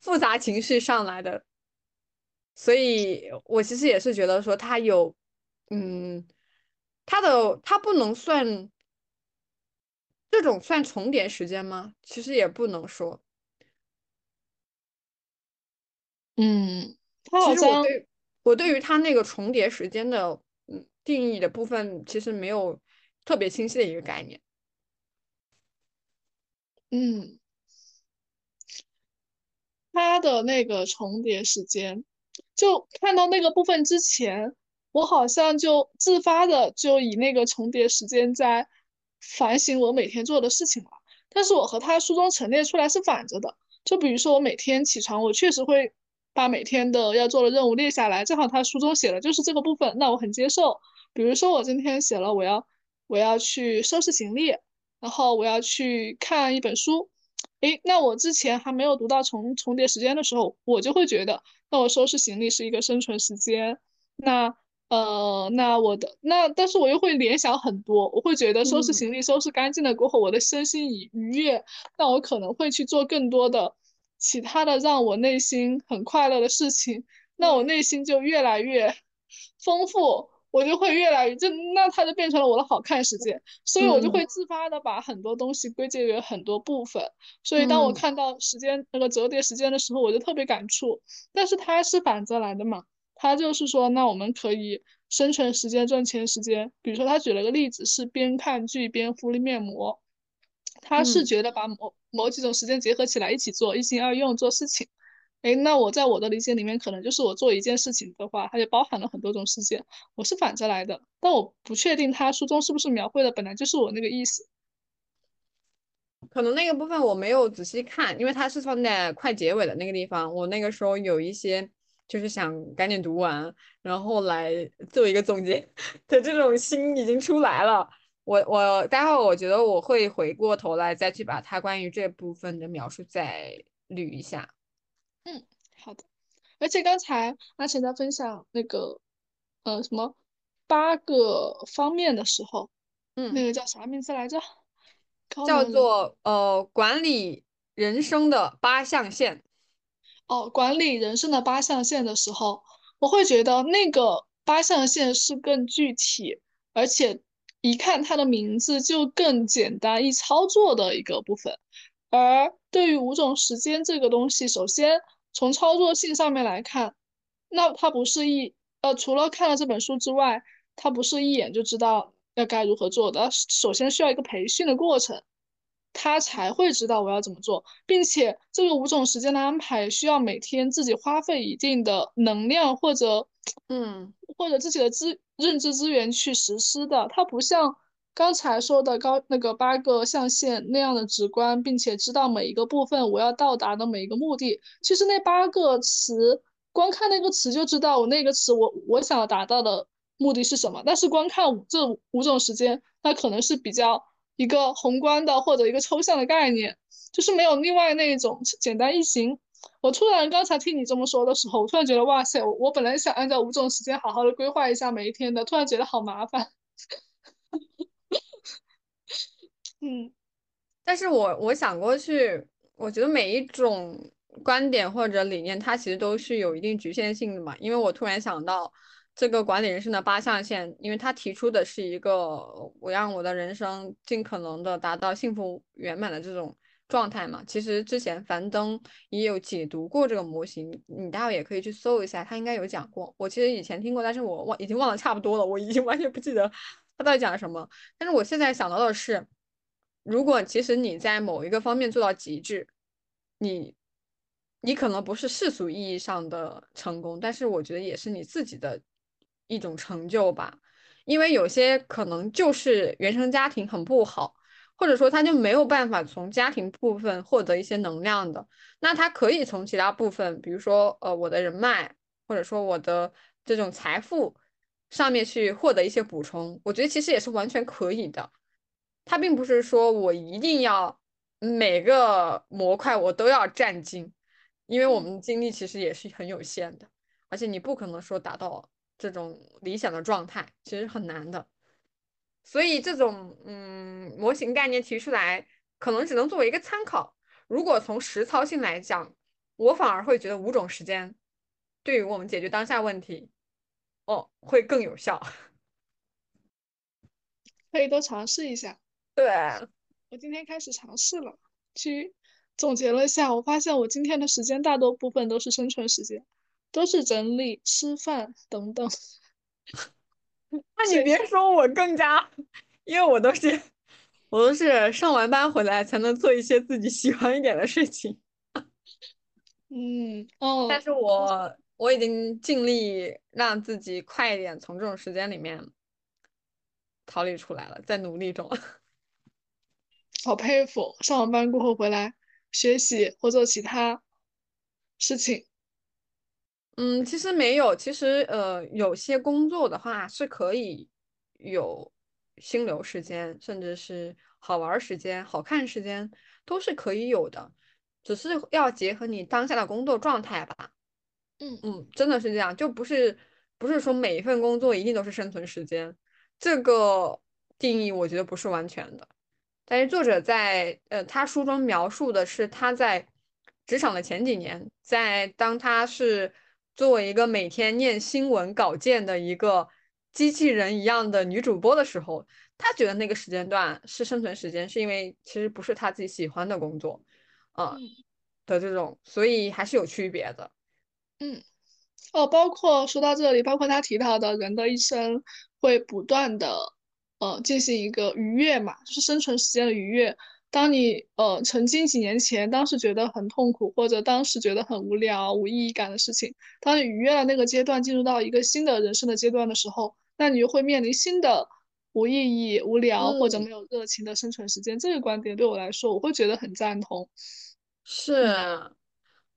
复杂情绪上来的。所以我其实也是觉得说他有，嗯，他的他不能算这种算重叠时间吗？其实也不能说。嗯，其实我对我对于他那个重叠时间的嗯定义的部分，其实没有特别清晰的一个概念。嗯，他的那个重叠时间。就看到那个部分之前，我好像就自发的就以那个重叠时间在反省我每天做的事情了。但是我和他书中陈列出来是反着的。就比如说我每天起床，我确实会把每天的要做的任务列下来，正好他书中写的就是这个部分，那我很接受。比如说我今天写了我要我要去收拾行李，然后我要去看一本书。诶，那我之前还没有读到重重叠时间的时候，我就会觉得。那我收拾行李是一个生存时间，那呃，那我的那，但是我又会联想很多，我会觉得收拾行李收拾干净了过后，我的身心已愉悦，那我可能会去做更多的其他的让我内心很快乐的事情，那我内心就越来越丰富。我就会越来越，就那它就变成了我的好看时间，所以我就会自发的把很多东西归结于很多部分。所以当我看到时间那个折叠时间的时候，我就特别感触。但是它是反着来的嘛，它就是说，那我们可以生存时间、赚钱时间。比如说他举了个例子，是边看剧边敷面膜，他是觉得把某某几种时间结合起来一起做，一心二用做事情。哎，那我在我的理解里面，可能就是我做一件事情的话，它就包含了很多种事件。我是反着来的，但我不确定他书中是不是描绘的本来就是我那个意思。可能那个部分我没有仔细看，因为它是放在快结尾的那个地方。我那个时候有一些就是想赶紧读完，然后来做一个总结 [laughs] 的这种心已经出来了。我我待会儿我觉得我会回过头来再去把它关于这部分的描述再捋一下。嗯，好的。而且刚才阿晨在分享那个，呃，什么八个方面的时候，嗯，那个叫啥名字来着？叫做呃，管理人生的八象限。哦，管理人生的八象限的时候，我会觉得那个八象限是更具体，而且一看它的名字就更简单易操作的一个部分。而对于五种时间这个东西，首先从操作性上面来看，那它不是一呃，除了看了这本书之外，它不是一眼就知道要该如何做的。首先需要一个培训的过程，他才会知道我要怎么做，并且这个五种时间的安排需要每天自己花费一定的能量或者嗯或者自己的资认知资源去实施的，它不像。刚才说的高那个八个象限那样的直观，并且知道每一个部分我要到达的每一个目的。其实那八个词，光看那个词就知道我那个词我我想要达到的目的是什么。但是光看这五种时间，它可能是比较一个宏观的或者一个抽象的概念，就是没有另外那种简单易行。我突然刚才听你这么说的时候，我突然觉得哇塞，我我本来想按照五种时间好好的规划一下每一天的，突然觉得好麻烦。[laughs] 嗯，但是我我想过去，我觉得每一种观点或者理念，它其实都是有一定局限性的嘛。因为我突然想到，这个管理人生的八象限，因为他提出的是一个我让我的人生尽可能的达到幸福圆满的这种状态嘛。其实之前樊登也有解读过这个模型，你待会也可以去搜一下，他应该有讲过。我其实以前听过，但是我忘已经忘了差不多了，我已经完全不记得他到底讲了什么。但是我现在想到的是。如果其实你在某一个方面做到极致，你你可能不是世俗意义上的成功，但是我觉得也是你自己的一种成就吧。因为有些可能就是原生家庭很不好，或者说他就没有办法从家庭部分获得一些能量的，那他可以从其他部分，比如说呃我的人脉，或者说我的这种财富上面去获得一些补充。我觉得其实也是完全可以的。他并不是说我一定要每个模块我都要占尽。因为我们精力其实也是很有限的，而且你不可能说达到这种理想的状态，其实很难的。所以这种嗯模型概念提出来，可能只能作为一个参考。如果从实操性来讲，我反而会觉得五种时间对于我们解决当下问题，哦会更有效。[laughs] 可以多尝试一下。对，[laughs] 我今天开始尝试了，去。总结了一下，我发现我今天的时间大多部分都是生存时间，都是整理、吃饭等等。[laughs] 那你别说，我更加，因为我都是我都是上完班回来才能做一些自己喜欢一点的事情。[laughs] 嗯哦，但是我我已经尽力让自己快一点从这种时间里面逃离出来了，在努力中。[laughs] 好佩服，上完班过后回来。学习或做其他事情，嗯，其实没有。其实，呃，有些工作的话是可以有心流时间，甚至是好玩时间、好看时间，都是可以有的。只是要结合你当下的工作状态吧。嗯嗯，真的是这样，就不是不是说每一份工作一定都是生存时间，这个定义我觉得不是完全的。但是作者在呃，他书中描述的是他在职场的前几年，在当他是作为一个每天念新闻稿件的一个机器人一样的女主播的时候，她觉得那个时间段是生存时间，是因为其实不是她自己喜欢的工作，啊的这种，所以还是有区别的。嗯，哦，包括说到这里，包括他提到的人的一生会不断的。呃，进行一个愉悦嘛，就是生存时间的愉悦。当你呃曾经几年前，当时觉得很痛苦，或者当时觉得很无聊、无意义感的事情，当你逾越了那个阶段，进入到一个新的人生的阶段的时候，那你就会面临新的无意义、无聊或者没有热情的生存时间。这个观点对我来说，我会觉得很赞同。是，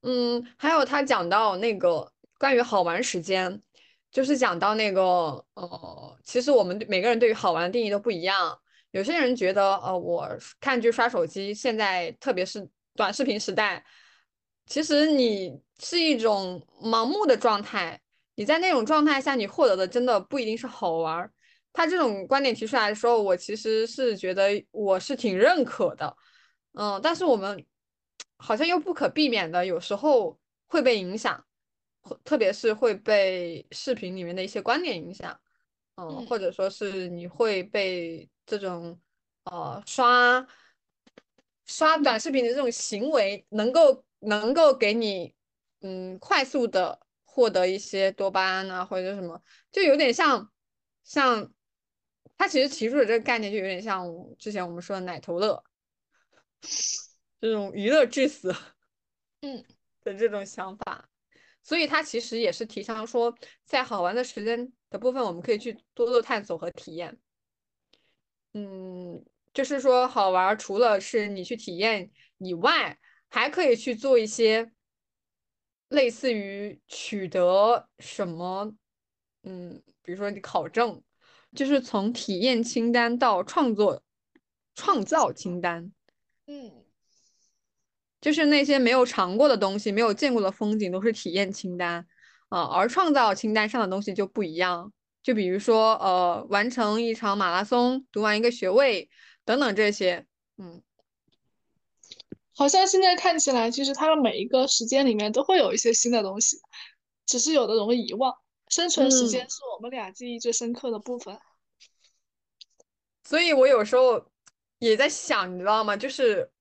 嗯，还有他讲到那个关于好玩时间。就是讲到那个，呃，其实我们每个人对于好玩的定义都不一样。有些人觉得，呃，我看剧刷手机，现在特别是短视频时代，其实你是一种盲目的状态。你在那种状态下，你获得的真的不一定是好玩。他这种观点提出来的时候，我其实是觉得我是挺认可的，嗯，但是我们好像又不可避免的有时候会被影响。特别是会被视频里面的一些观点影响，嗯，或者说是你会被这种呃刷刷短视频的这种行为，能够能够给你嗯快速的获得一些多巴胺啊，或者什么，就有点像像他其实提出的这个概念，就有点像之前我们说的奶头乐这种娱乐至死，嗯 [laughs] 的这种想法。所以，他其实也是提倡说，在好玩的时间的部分，我们可以去多做探索和体验。嗯，就是说，好玩除了是你去体验以外，还可以去做一些类似于取得什么，嗯，比如说你考证，就是从体验清单到创作创造清单，嗯。就是那些没有尝过的东西，没有见过的风景，都是体验清单啊。而创造清单上的东西就不一样，就比如说，呃，完成一场马拉松，读完一个学位等等这些。嗯，好像现在看起来，其实它的每一个时间里面都会有一些新的东西，只是有的容易遗忘。生存时间是我们俩记忆最深刻的部分，所以我有时候也在想，你知道吗？就是。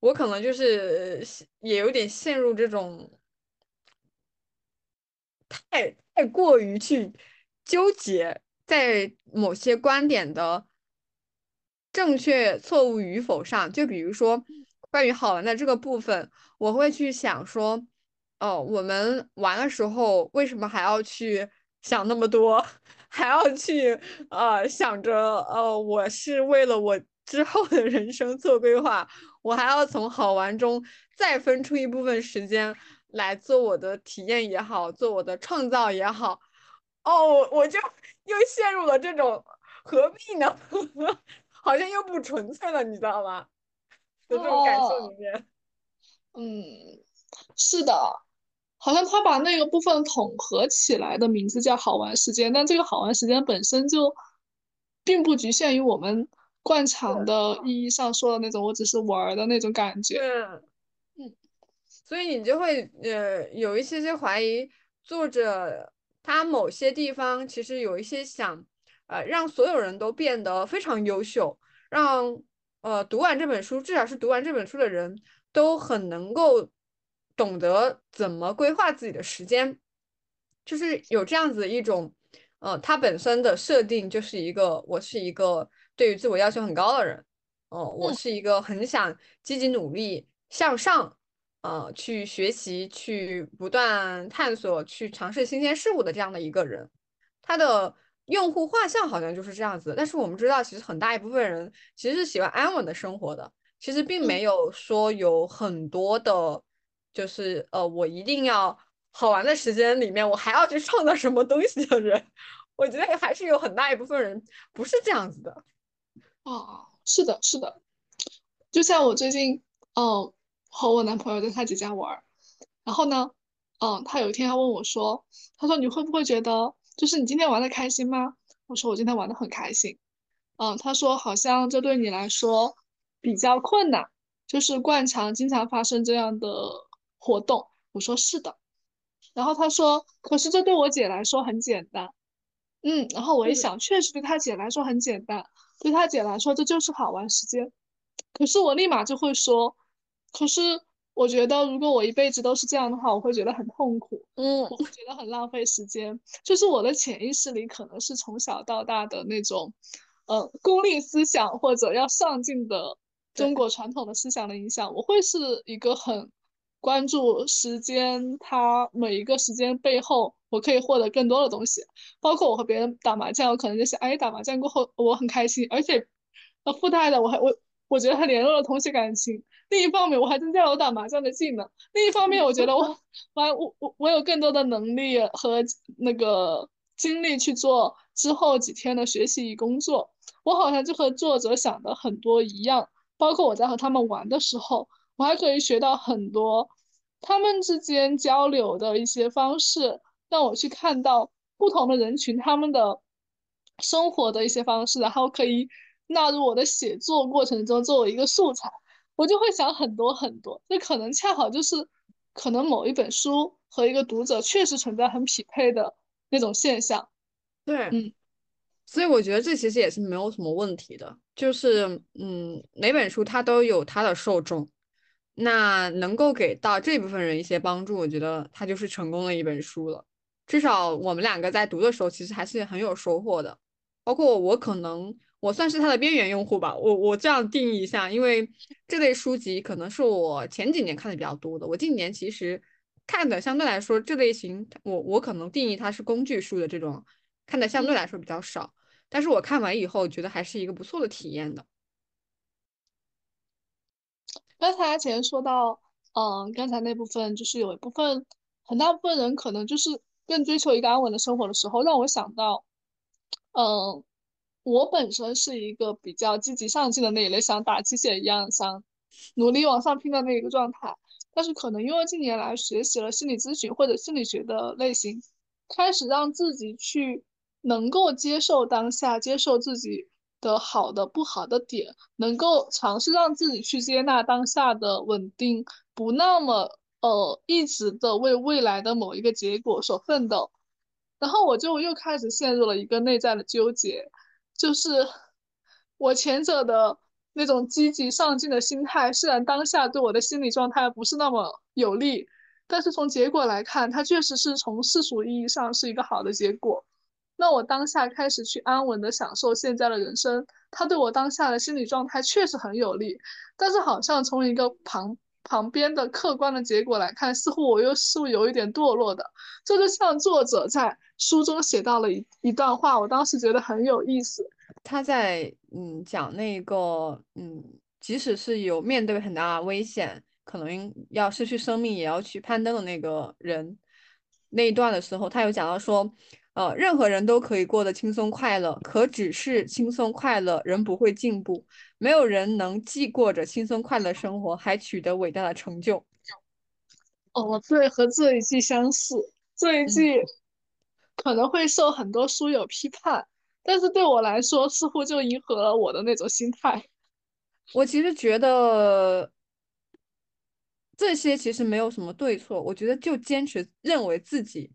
我可能就是也有点陷入这种太太过于去纠结在某些观点的正确错误与否上。就比如说，关于好玩的这个部分，我会去想说，哦，我们玩的时候为什么还要去想那么多，[laughs] 还要去呃想着，呃，我是为了我之后的人生做规划，我还要从好玩中再分出一部分时间来做我的体验也好，做我的创造也好，哦，我就又陷入了这种何必呢？[laughs] 好像又不纯粹了，你知道吗？的这种感受里面，嗯，是的，好像他把那个部分统合起来的名字叫好玩时间，但这个好玩时间本身就并不局限于我们惯常的意义上说的那种我只是玩的那种感觉。嗯，所以你就会呃有一些些怀疑作者他某些地方其实有一些想呃让所有人都变得非常优秀，让。呃，读完这本书，至少是读完这本书的人都很能够懂得怎么规划自己的时间，就是有这样子一种，呃，他本身的设定就是一个，我是一个对于自我要求很高的人，哦，我是一个很想积极努力向上，呃，去学习，去不断探索，去尝试新鲜事物的这样的一个人，他的。用户画像好像就是这样子，但是我们知道，其实很大一部分人其实是喜欢安稳的生活的，其实并没有说有很多的，就是呃，我一定要好玩的时间里面，我还要去创造什么东西的人，我觉得还是有很大一部分人不是这样子的。哦，是的，是的，就像我最近，嗯，和我男朋友在他姐家玩，然后呢，嗯，他有一天他问我说，他说你会不会觉得？就是你今天玩的开心吗？我说我今天玩的很开心。嗯，他说好像这对你来说比较困难，就是惯常经常发生这样的活动。我说是的。然后他说，可是这对我姐来说很简单。嗯，然后我一想，确实对他姐来说很简单，对他姐来说这就是好玩时间。可是我立马就会说，可是。我觉得，如果我一辈子都是这样的话，我会觉得很痛苦，嗯，我会觉得很浪费时间。就是我的潜意识里，可能是从小到大的那种，呃，功利思想或者要上进的中国传统的思想的影响，我会是一个很关注时间，它每一个时间背后，我可以获得更多的东西。包括我和别人打麻将，我可能就是，哎，打麻将过后我很开心，而且，呃，附带的我还我我觉得他联络了同学感情。另一方面，我还增加了我打麻将的技能。另一方面，我觉得我，我我我我有更多的能力和那个精力去做之后几天的学习与工作。我好像就和作者想的很多一样，包括我在和他们玩的时候，我还可以学到很多他们之间交流的一些方式，让我去看到不同的人群他们的生活的一些方式，然后可以纳入我的写作过程中作为一个素材。我就会想很多很多，这可能恰好就是，可能某一本书和一个读者确实存在很匹配的那种现象。对，嗯，所以我觉得这其实也是没有什么问题的，就是嗯，每本书它都有它的受众，那能够给到这部分人一些帮助，我觉得它就是成功的一本书了。至少我们两个在读的时候，其实还是很有收获的，包括我可能。我算是它的边缘用户吧，我我这样定义一下，因为这类书籍可能是我前几年看的比较多的，我近年其实看的相对来说这类型，我我可能定义它是工具书的这种看的相对来说比较少，但是我看完以后觉得还是一个不错的体验的。刚才前说到，嗯，刚才那部分就是有一部分很大部分人可能就是更追求一个安稳的生活的时候，让我想到，嗯。我本身是一个比较积极上进的那一类，像打鸡血一样，想努力往上拼的那一个状态。但是可能因为近年来学习了心理咨询或者心理学的类型，开始让自己去能够接受当下，接受自己的好的、不好的点，能够尝试让自己去接纳当下的稳定，不那么呃一直的为未来的某一个结果所奋斗。然后我就又开始陷入了一个内在的纠结。就是我前者的那种积极上进的心态，虽然当下对我的心理状态不是那么有利，但是从结果来看，它确实是从世俗意义上是一个好的结果。那我当下开始去安稳的享受现在的人生，它对我当下的心理状态确实很有利，但是好像从一个旁旁边的客观的结果来看，似乎我又是有一点堕落的。这就像作者在书中写到了一一段话，我当时觉得很有意思。他在嗯讲那个嗯，即使是有面对很大的危险，可能要失去生命也要去攀登的那个人那一段的时候，他有讲到说。呃，任何人都可以过得轻松快乐，可只是轻松快乐，人不会进步。没有人能既过着轻松快乐生活，还取得伟大的成就。哦，对，和这一句相似。这一句可能会受很多书友批判，但是对我来说，似乎就迎合了我的那种心态。[laughs] 我其实觉得这些其实没有什么对错，我觉得就坚持认为自己。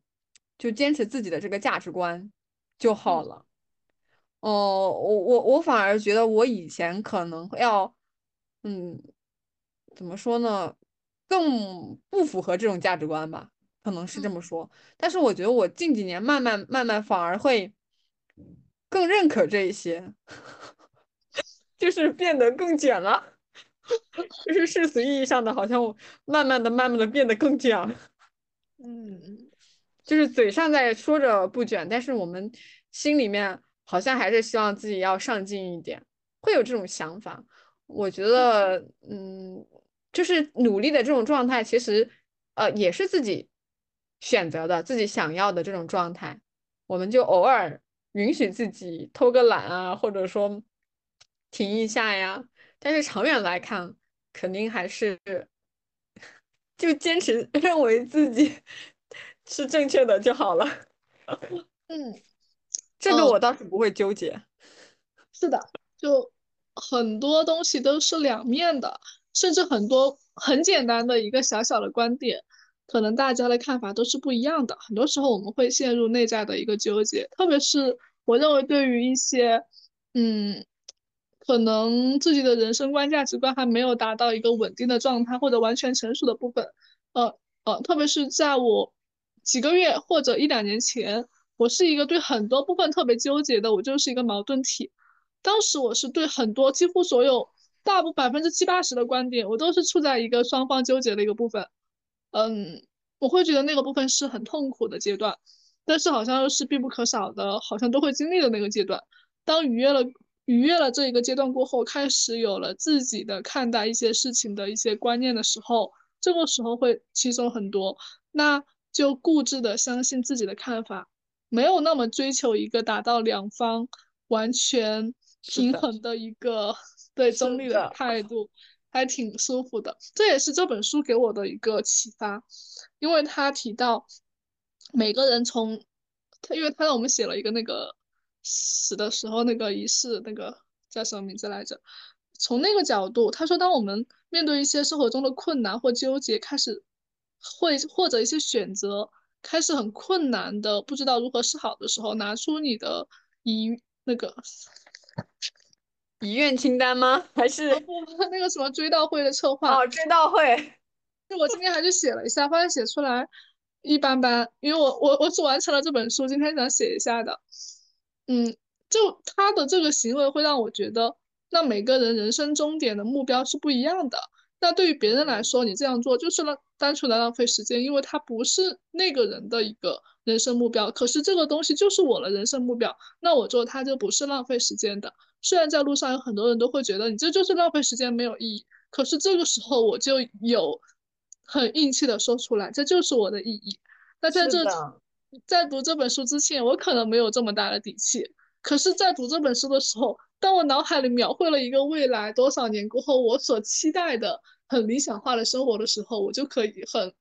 就坚持自己的这个价值观就好了。哦，我我我反而觉得我以前可能要，嗯，怎么说呢，更不符合这种价值观吧，可能是这么说。但是我觉得我近几年慢慢慢慢反而会更认可这一些，[laughs] 就是变得更卷了，[laughs] 就是世俗意义上的，好像我慢慢的慢慢的变得更卷了。嗯。就是嘴上在说着不卷，但是我们心里面好像还是希望自己要上进一点，会有这种想法。我觉得，嗯，就是努力的这种状态，其实呃也是自己选择的，自己想要的这种状态。我们就偶尔允许自己偷个懒啊，或者说停一下呀。但是长远来看，肯定还是就坚持 [laughs] 认为自己。是正确的就好了。嗯，这个我倒是不会纠结。[laughs] 是的，就很多东西都是两面的，甚至很多很简单的一个小小的观点，可能大家的看法都是不一样的。很多时候我们会陷入内在的一个纠结，特别是我认为对于一些，嗯，可能自己的人生观、价值观还没有达到一个稳定的状态或者完全成熟的部分，呃呃，特别是在我。几个月或者一两年前，我是一个对很多部分特别纠结的，我就是一个矛盾体。当时我是对很多几乎所有大部百分之七八十的观点，我都是处在一个双方纠结的一个部分。嗯，我会觉得那个部分是很痛苦的阶段，但是好像又是必不可少的，好像都会经历的那个阶段。当逾越了逾越了这一个阶段过后，开始有了自己的看待一些事情的一些观念的时候，这个时候会轻松很多。那。就固执的相信自己的看法，没有那么追求一个达到两方完全平衡的一个 [laughs] 对中立的态度，还挺舒服的。这也是这本书给我的一个启发，因为他提到每个人从他，因为他让我们写了一个那个死的时候那个仪式，那个叫什么名字来着？从那个角度，他说，当我们面对一些生活中的困难或纠结，开始。会或者一些选择开始很困难的，不知道如何是好的时候，拿出你的遗那个遗愿清单吗？还是那个什么追悼会的策划？哦，追悼会。就我今天还是写了一下，发现写出来一般般，因为我我我只完成了这本书，今天想写一下的。嗯，就他的这个行为会让我觉得，那每个人人生终点的目标是不一样的。那对于别人来说，你这样做就是浪单纯的浪费时间，因为他不是那个人的一个人生目标。可是这个东西就是我的人生目标，那我做它就不是浪费时间的。虽然在路上有很多人都会觉得你这就是浪费时间，没有意义。可是这个时候我就有很硬气的说出来，这就是我的意义。那在这在读这本书之前，我可能没有这么大的底气。可是，在读这本书的时候，当我脑海里描绘了一个未来多少年过后我所期待的很理想化的生活的时候，我就可以很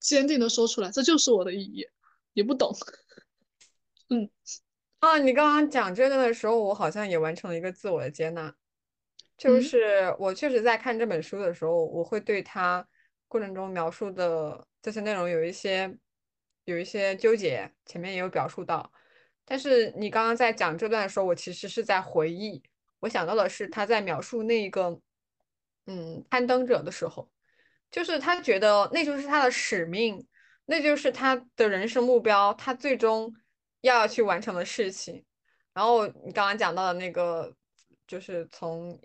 坚定的说出来，这就是我的意义。你不懂，[laughs] 嗯，啊，你刚刚讲这个的时候，我好像也完成了一个自我的接纳，就是我确实在看这本书的时候，我会对它过程中描述的这些内容有一些有一些纠结，前面也有表述到。但是你刚刚在讲这段的时候，我其实是在回忆，我想到的是他在描述那个，嗯，攀登者的时候，就是他觉得那就是他的使命，那就是他的人生目标，他最终要去完成的事情。然后你刚刚讲到的那个就是从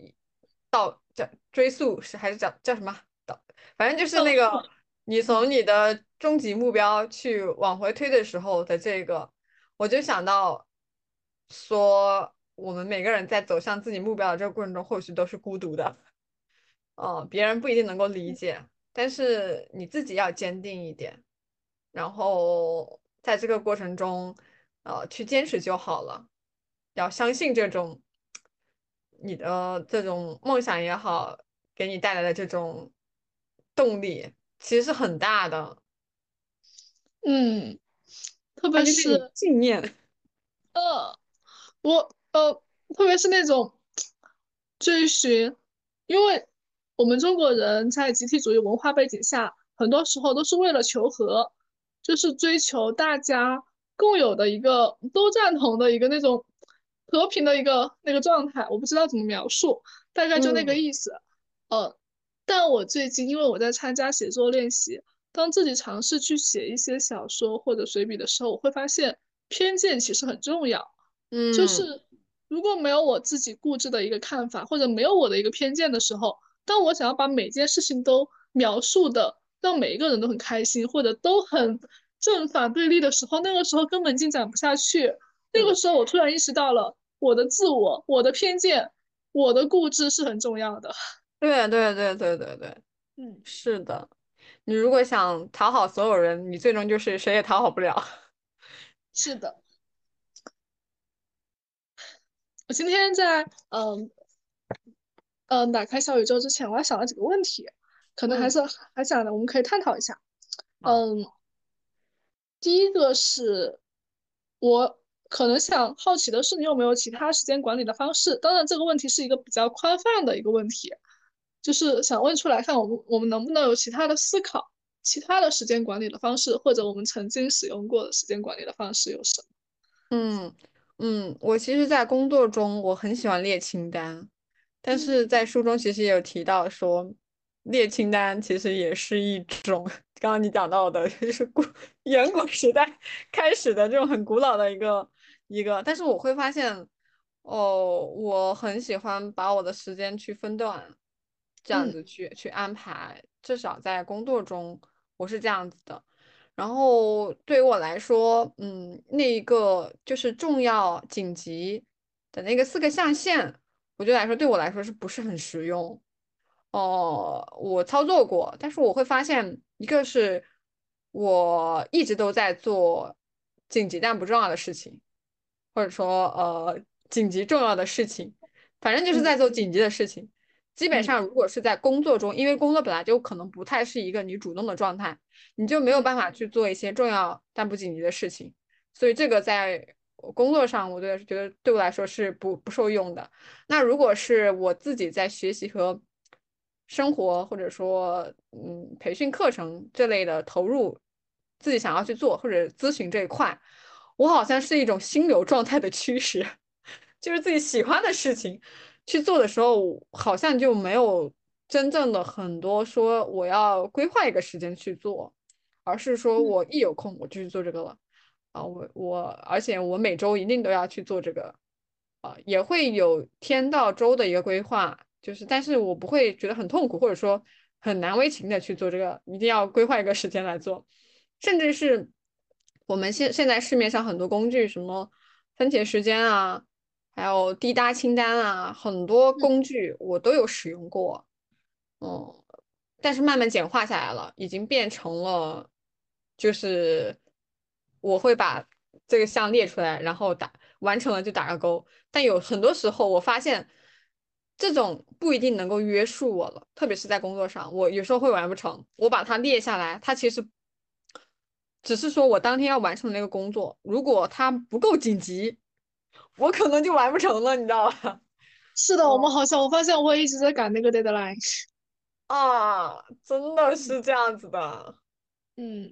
到叫追溯是还是叫叫什么？到，反正就是那个你从你的终极目标去往回推的时候的这个，我就想到说，我们每个人在走向自己目标的这个过程中，或许都是孤独的，哦，别人不一定能够理解，但是你自己要坚定一点，然后在这个过程中，呃，去坚持就好了，要相信这种。你的这种梦想也好，给你带来的这种动力，其实是很大的。嗯，特别是信念。[laughs] 呃，我呃，特别是那种追寻，因为我们中国人在集体主义文化背景下，很多时候都是为了求和，就是追求大家共有的一个都赞同的一个那种。和平的一个那个状态，我不知道怎么描述，大概就那个意思。呃，但我最近因为我在参加写作练习，当自己尝试去写一些小说或者随笔的时候，我会发现偏见其实很重要。嗯，就是如果没有我自己固执的一个看法，或者没有我的一个偏见的时候，当我想要把每件事情都描述的让每一个人都很开心，或者都很正反对立的时候，那个时候根本进展不下去。那个时候，我突然意识到了我的自我、我的偏见、我的固执是很重要的。对对对对对对，嗯，是的。你如果想讨好所有人，你最终就是谁也讨好不了。[laughs] 是的。我今天在嗯嗯打开小宇宙之前，我还想了几个问题，可能还是还想的，我们可以探讨一下。嗯，第一个是我。可能想好奇的是，你有没有其他时间管理的方式？当然，这个问题是一个比较宽泛的一个问题，就是想问出来，看我们我们能不能有其他的思考，其他的时间管理的方式，或者我们曾经使用过的时间管理的方式有什么？嗯嗯，我其实，在工作中我很喜欢列清单，但是在书中其实也有提到说，列清单其实也是一种。刚刚你讲到的，就是古远古时代开始的这种很古老的一个一个，但是我会发现，哦，我很喜欢把我的时间去分段，这样子去去安排，至少在工作中我是这样子的。然后对于我来说，嗯，那一个就是重要紧急的那个四个象限，我觉得来说对我来说是不是很实用？哦，我操作过，但是我会发现，一个是我一直都在做紧急但不重要的事情，或者说呃紧急重要的事情，反正就是在做紧急的事情。基本上如果是在工作中，因为工作本来就可能不太是一个你主动的状态，你就没有办法去做一些重要但不紧急的事情。所以这个在工作上，我觉得觉得对我来说是不不受用的。那如果是我自己在学习和生活或者说，嗯，培训课程这类的投入，自己想要去做或者咨询这一块，我好像是一种心流状态的趋势，[laughs] 就是自己喜欢的事情去做的时候，好像就没有真正的很多说我要规划一个时间去做，而是说我一有空我就去做这个了，啊，我我而且我每周一定都要去做这个，啊，也会有天到周的一个规划。就是，但是我不会觉得很痛苦，或者说很难为情的去做这个，一定要规划一个时间来做。甚至是我们现现在市面上很多工具，什么番茄时间啊，还有滴答清单啊，很多工具我都有使用过。嗯，但是慢慢简化下来了，已经变成了，就是我会把这个项列出来，然后打完成了就打个勾。但有很多时候我发现。这种不一定能够约束我了，特别是在工作上，我有时候会完不成。我把它列下来，它其实只是说我当天要完成的那个工作，如果它不够紧急，我可能就完不成了，你知道吧？[laughs] 是的，我们好像我发现我一直在赶那个 deadline 啊，真的是这样子的，嗯。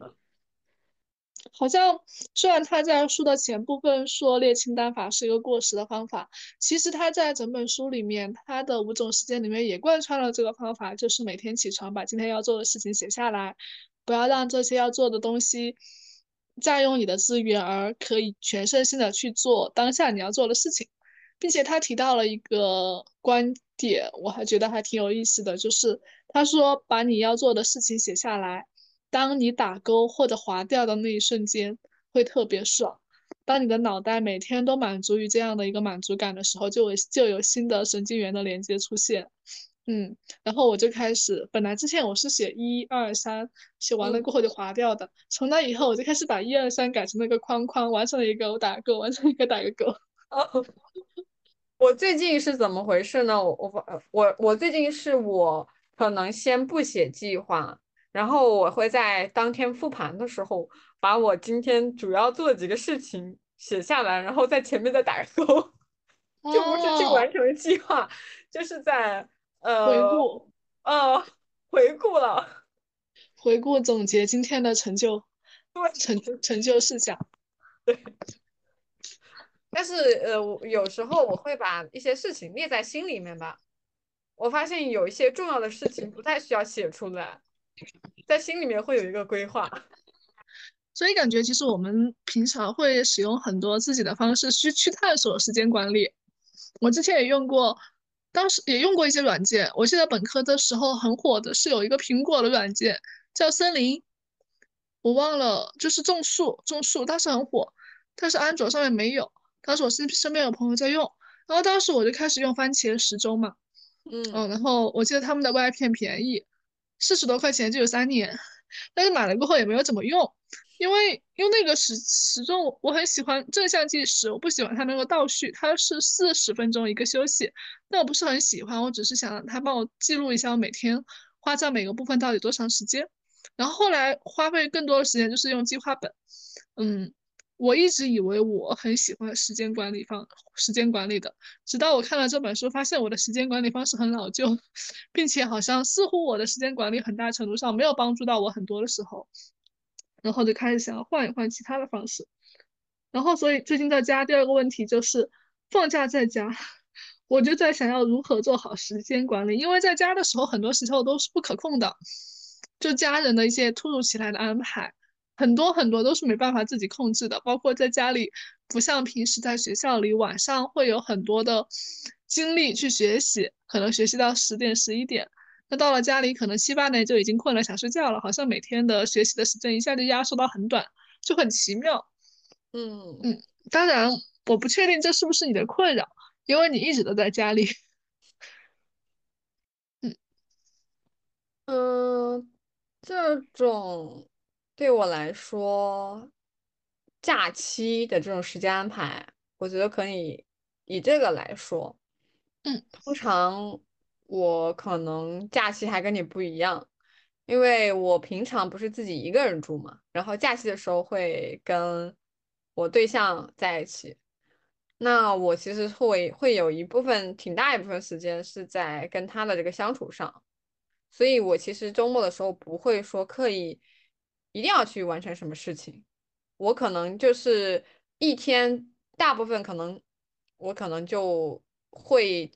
好像虽然他在书的前部分说列清单法是一个过时的方法，其实他在整本书里面，他的五种时间里面也贯穿了这个方法，就是每天起床把今天要做的事情写下来，不要让这些要做的东西占用你的资源，而可以全身心的去做当下你要做的事情。并且他提到了一个观点，我还觉得还挺有意思的，就是他说把你要做的事情写下来，当你打勾或者划掉的那一瞬间，会特别爽。当你的脑袋每天都满足于这样的一个满足感的时候，就有就有新的神经元的连接出现。嗯，然后我就开始，本来之前我是写一二三，写完了过后就划掉的。从那以后，我就开始把一二三改成那个框框，完成了一个我打个勾，完成一个打个勾。哦，我最近是怎么回事呢？我我我我最近是我可能先不写计划，然后我会在当天复盘的时候，把我今天主要做的几个事情写下来，然后在前面再打个勾，[laughs] 就不是去完成计划，就是在。呃，回顾，呃，回顾了，回顾总结今天的成就，[laughs] 成成就事项，[laughs] 对。但是呃，有时候我会把一些事情列在心里面吧。我发现有一些重要的事情不太需要写出来，在心里面会有一个规划。所以感觉其实我们平常会使用很多自己的方式去去探索时间管理。我之前也用过。当时也用过一些软件，我记得本科的时候很火的是有一个苹果的软件叫森林，我忘了，就是种树，种树当时很火，但是安卓上面没有。当时我身身边有朋友在用，然后当时我就开始用番茄时钟嘛，嗯然后我记得他们的外片便宜，四十多块钱就有三年，但是买了过后也没有怎么用。因为用那个时时钟，我很喜欢正向计时，我不喜欢它那个倒序，它是四十分钟一个休息，但我不是很喜欢，我只是想让它帮我记录一下我每天花在每个部分到底多长时间。然后后来花费更多的时间就是用计划本，嗯，我一直以为我很喜欢时间管理方时间管理的，直到我看了这本书，发现我的时间管理方式很老旧，[laughs] 并且好像似乎我的时间管理很大程度上没有帮助到我很多的时候。然后就开始想要换一换其他的方式，然后所以最近在家第二个问题就是放假在家，我就在想要如何做好时间管理，因为在家的时候很多时候都是不可控的，就家人的一些突如其来的安排，很多很多都是没办法自己控制的，包括在家里不像平时在学校里晚上会有很多的精力去学习，可能学习到十点十一点。那到了家里，可能七八点就已经困了，想睡觉了。好像每天的学习的时间一下就压缩到很短，就很奇妙。嗯嗯，当然，我不确定这是不是你的困扰，因为你一直都在家里。嗯嗯，这种对我来说，假期的这种时间安排，我觉得可以以这个来说。嗯，通常。我可能假期还跟你不一样，因为我平常不是自己一个人住嘛，然后假期的时候会跟我对象在一起。那我其实会会有一部分挺大一部分时间是在跟他的这个相处上，所以我其实周末的时候不会说刻意一定要去完成什么事情，我可能就是一天大部分可能我可能就会。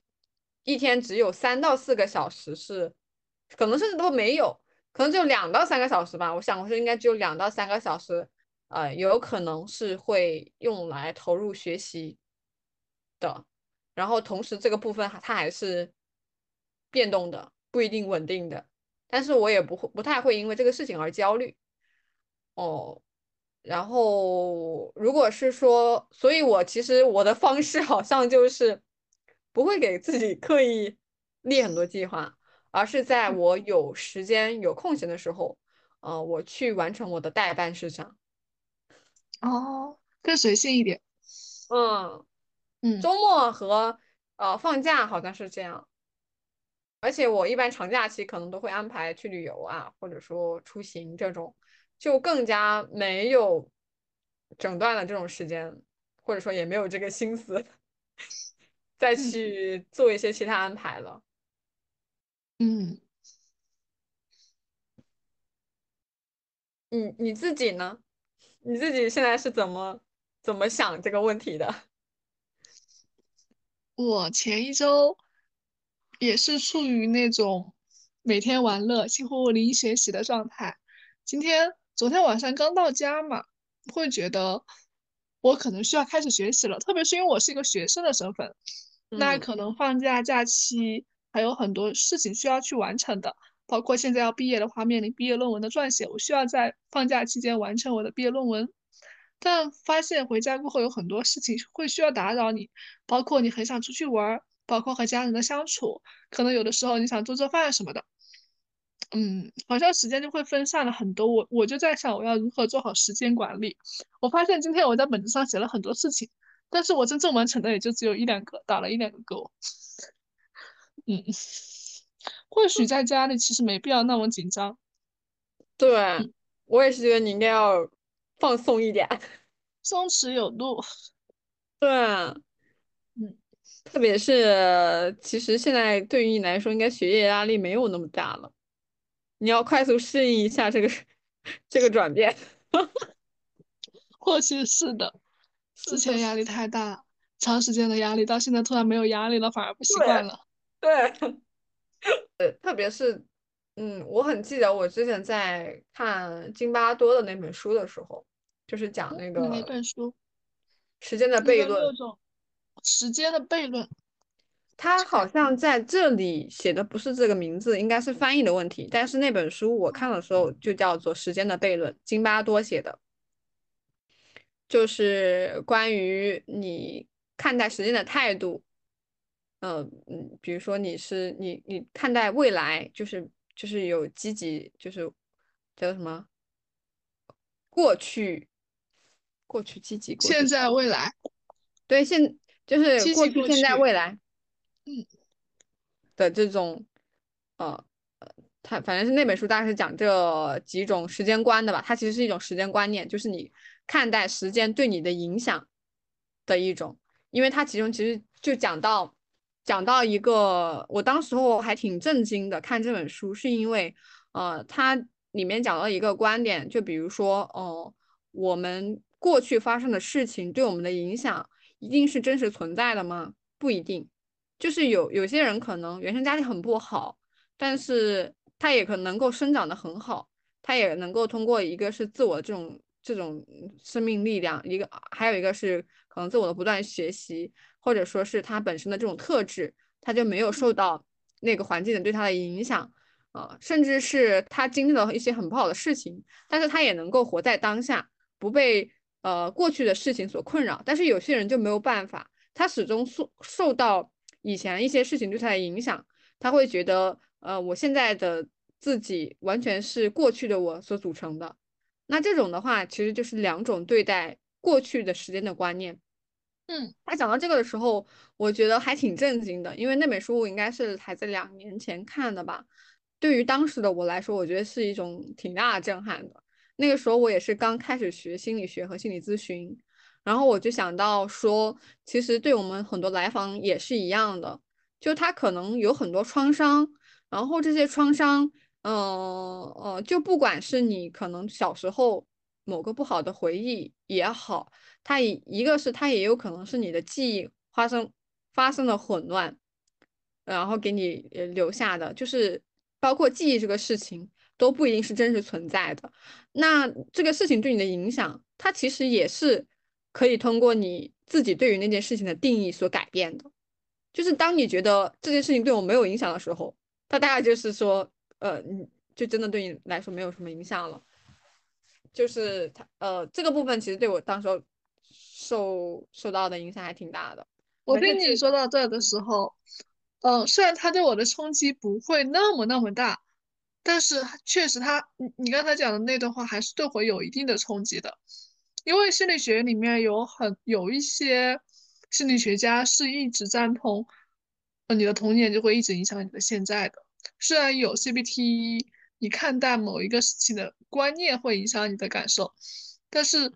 一天只有三到四个小时是，可能甚至都没有，可能就两到三个小时吧。我想我是应该只有两到三个小时，呃，有可能是会用来投入学习的。然后同时这个部分它还是变动的，不一定稳定的。但是我也不会不太会因为这个事情而焦虑。哦，然后如果是说，所以我其实我的方式好像就是。不会给自己刻意列很多计划，而是在我有时间、有空闲的时候，呃，我去完成我的代办事项。哦，更随性一点。嗯嗯，周末和呃放假好像是这样，而且我一般长假期可能都会安排去旅游啊，或者说出行这种，就更加没有整段的这种时间，或者说也没有这个心思。再去做一些其他安排了。嗯，你你自己呢？你自己现在是怎么怎么想这个问题的？[laughs] 我前一周也是处于那种每天玩乐、几乎零学习的状态。今天、昨天晚上刚到家嘛，会觉得我可能需要开始学习了。特别是因为我是一个学生的身份，那嗯可能放假假期还有很多事情需要去完成的，包括现在要毕业的话，面临毕业论文的撰写，我需要在放假期间完成我的毕业论文。但发现回家过后有很多事情会需要打扰你，包括你很想出去玩儿，包括和家人的相处，可能有的时候你想做做饭什么的。嗯，好像时间就会分散了很多。我我就在想，我要如何做好时间管理。我发现今天我在本子上写了很多事情，但是我真正完成的也就只有一两个，打了一两个勾。嗯，或许在家里其实没必要那么紧张，[laughs] 对，嗯我也是觉得你应该要放松一点。松弛有度。[laughs] 对，嗯，特别是其实现在对于你来说，应该学业压力没有那么大了，你要快速适应一下这个这个转变。[laughs] 或许是的，之，前压力太大，长时间的压力，到现在突然没有压力了，反而不习惯了。[laughs] 对，呃，特别是，嗯，我很记得我之前在看津巴多的那本书的时候，就是讲那个本书？时间的悖论。时间的悖论。他好像在这里写的不是这个名字，应该是翻译的问题。但是那本书我看的时候就叫做《时间的悖论》，津巴多写的，就是关于你看待时间的态度。嗯嗯，比如说你是你你看待未来，就是就是有积极，就是叫什么过去过去积极过去现在未来，对现就是积过去现在未来。嗯的这种，呃，呃，它反正是那本书大概是讲这几种时间观的吧。它其实是一种时间观念，就是你看待时间对你的影响的一种。因为它其中其实就讲到讲到一个，我当时候还挺震惊的，看这本书是因为，呃，它里面讲到一个观点，就比如说，哦、我们过去发生的事情对我们的影响一定是真实存在的吗？不一定。就是有有些人可能原生家庭很不好，但是他也可能能够生长得很好，他也能够通过一个是自我的这种这种生命力量，一个还有一个是可能自我的不断学习，或者说是他本身的这种特质，他就没有受到那个环境的对他的影响，啊、甚至是他经历了一些很不好的事情，但是他也能够活在当下，不被呃过去的事情所困扰。但是有些人就没有办法，他始终受受到以前一些事情对他的影响，他会觉得，呃，我现在的自己完全是过去的我所组成的。那这种的话，其实就是两种对待过去的时间的观念。嗯他讲到这个的时候，我觉得还挺震惊的，因为那本书我应该是还在两年前看的吧。对于当时的我来说，我觉得是一种挺大的震撼的。那个时候我也是刚开始学心理学和心理咨询，然后我就想到说，其实对我们很多来访也是一样的，就他可能有很多创伤，然后这些创伤，嗯呃，就不管是你可能小时候某个不好的回忆也好，它也一个是它也有可能是你的记忆发生发生了混乱，然后给你留下的，就是包括记忆这个事情都不一定是真实存在的。那这个事情对你的影响，它其实也是可以通过你自己对于那件事情的定义所改变的。就是当你觉得这件事情对我没有影响的时候，它大概就是说，呃，你就真的对你来说没有什么影响了。就是它，呃，这个部分其实对我当时候受受到的影响还挺大的。我还是记听你说到这儿的时候，嗯，虽然他对我的冲击不会那么那么大，但是确实他，你你刚才讲的那段话还是对我有一定的冲击的，因为心理学里面有很有一些心理学家是一直赞同，呃，你的童年就会一直影响你的现在的。虽然有 CBT，你看待某一个事情的观念会影响你的感受，但是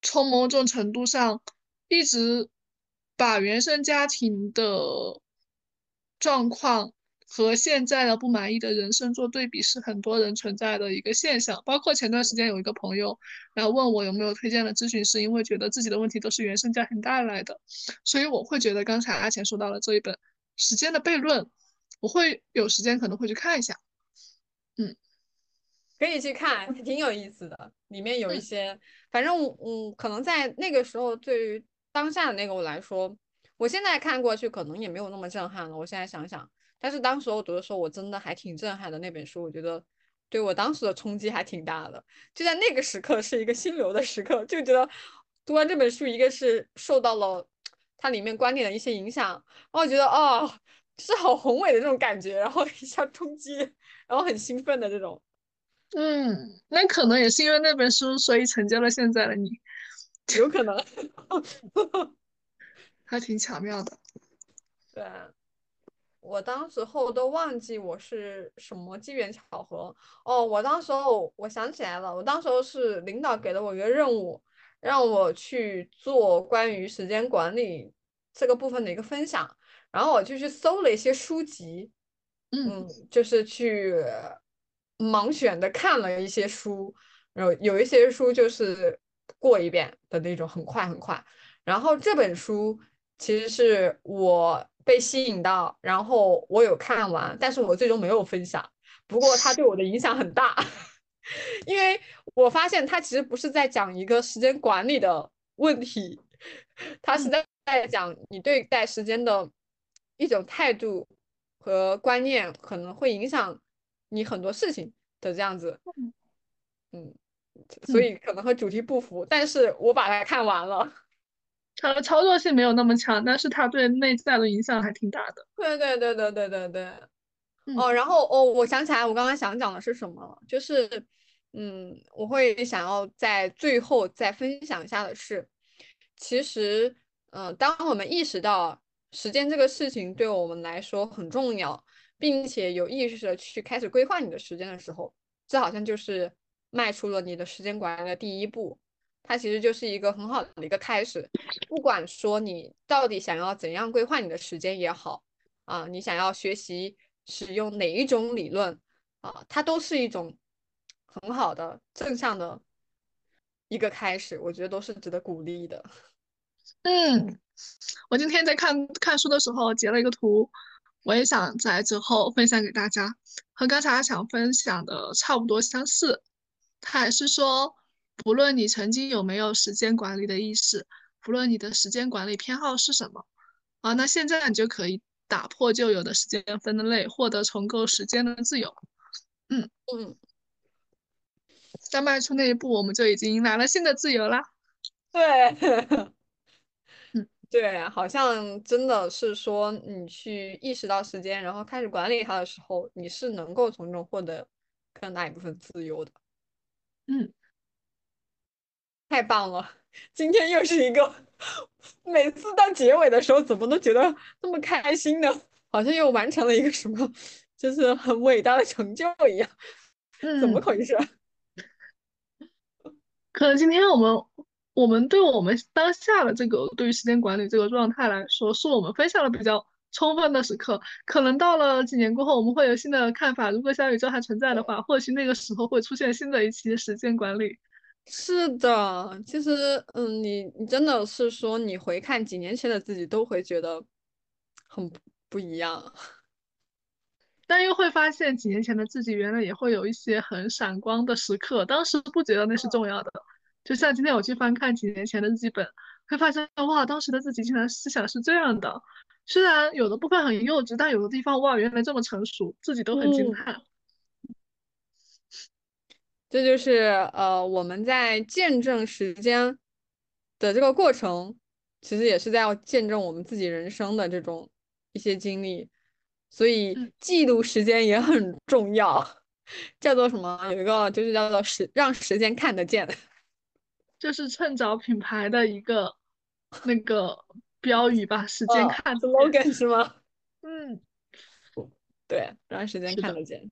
从某种程度上，一直把原生家庭的状况和现在的不满意的人生做对比，是很多人存在的一个现象。包括前段时间有一个朋友来问我有没有推荐的咨询师，因为觉得自己的问题都是原生家庭带来的，所以我会觉得刚才阿钱说到了这一本《时间的悖论》，我会有时间可能会去看一下。嗯可以去看，挺有意思的。里面有一嗯些反正嗯，可能在那个时候，对于当下的那个我来说，我现在看过去可能也没有那么震撼了。我现在想想，但是当时我读的时候，我真的还挺震撼的。那本书，我觉得对我当时的冲击还挺大的。就在那个时刻，是一个心流的时刻，就觉得读完这本书，一个是受到了它里面观点的一些影响，然后觉得哦，是好宏伟的这种感觉，然后 [laughs] 一下冲击，然后很兴奋的这种。嗯，那可能也是因为那本书，所以成就了现在的你。[laughs] 有可能，[laughs] 还挺巧妙的。对，我当时候都忘记我是什么机缘巧合哦。我当时候我想起来了，我当时候是领导给了我一个任务，让我去做关于时间管理这个部分的一个分享，然后我就去搜了一些书籍，嗯，就是去。盲选的看了一些书，然后有一些书就是过一遍的那种，很快很快。然后这本书其实是我被吸引到，然后我有看完，但是我最终没有分享。不过它对我的影响很大，[laughs] 因为我发现它其实不是在讲一个时间管理的问题，它是在在讲你对待时间的一种态度和观念，可能会影响。你很多事情的这样子，嗯，所以可能和主题不符，但是我把它看完了。它的操作性没有那么强，但是它对内在的影响还挺大的。对对对对对对对。哦，然后哦，我想起来，我刚刚想讲的是什么了？就是，嗯，我会想要在最后再分享一下的是，其实，嗯，当我们意识到时间这个事情对我们来说很重要。并且有意识的去开始规划你的时间的时候，这好像就是迈出了你的时间管理的第一步。它其实就是一个很好的一个开始。不管说你到底想要怎样规划你的时间也好，啊，你想要学习使用哪一种理论啊，它都是一种很好的正向的一个开始。我觉得都是值得鼓励的。嗯，我今天在看看书的时候截了一个图。我也想在之后分享给大家，和刚才想分享的差不多相似。他还是说，不论你曾经有没有时间管理的意识，不论你的时间管理偏好是什么，啊，那现在你就可以打破旧有的时间分类，获得重构时间的自由。嗯嗯，在迈出那一步，我们就已经迎来了新的自由啦。对。[laughs] 对，好像真的是说，你去意识到时间，然后开始管理它的时候，你是能够从中获得更大一部分自由的。嗯，太棒了！今天又是一个每次到结尾的时候，怎么都觉得那么开心呢？好像又完成了一个什么，就是很伟大的成就一样。嗯，怎么回事？可能今天我们。我们对我们当下的这个对于时间管理这个状态来说，是我们分享的比较充分的时刻。可能到了几年过后，我们会有新的看法。如果小宇宙还存在的话，或许那个时候会出现新的一期时间管理。是的，其实，嗯，你你真的是说，你回看几年前的自己，都会觉得很不一样。但又会发现，几年前的自己原来也会有一些很闪光的时刻，当时不觉得那是重要的。就像今天我去翻看几年前的日记本，会发现哇，当时的自己竟然思想是这样的。虽然有的部分很幼稚，但有的地方哇，原来这么成熟，自己都很惊叹。这就是呃，我们在见证时间的这个过程，其实也是在要见证我们自己人生的这种一些经历，所以记录时间也很重要。叫做什么？有一个就是叫做时让时间看得见。[laughs] 这是趁早品牌的一个那个标语吧？时间看 slogan 是吗？嗯，对，让时间看得见。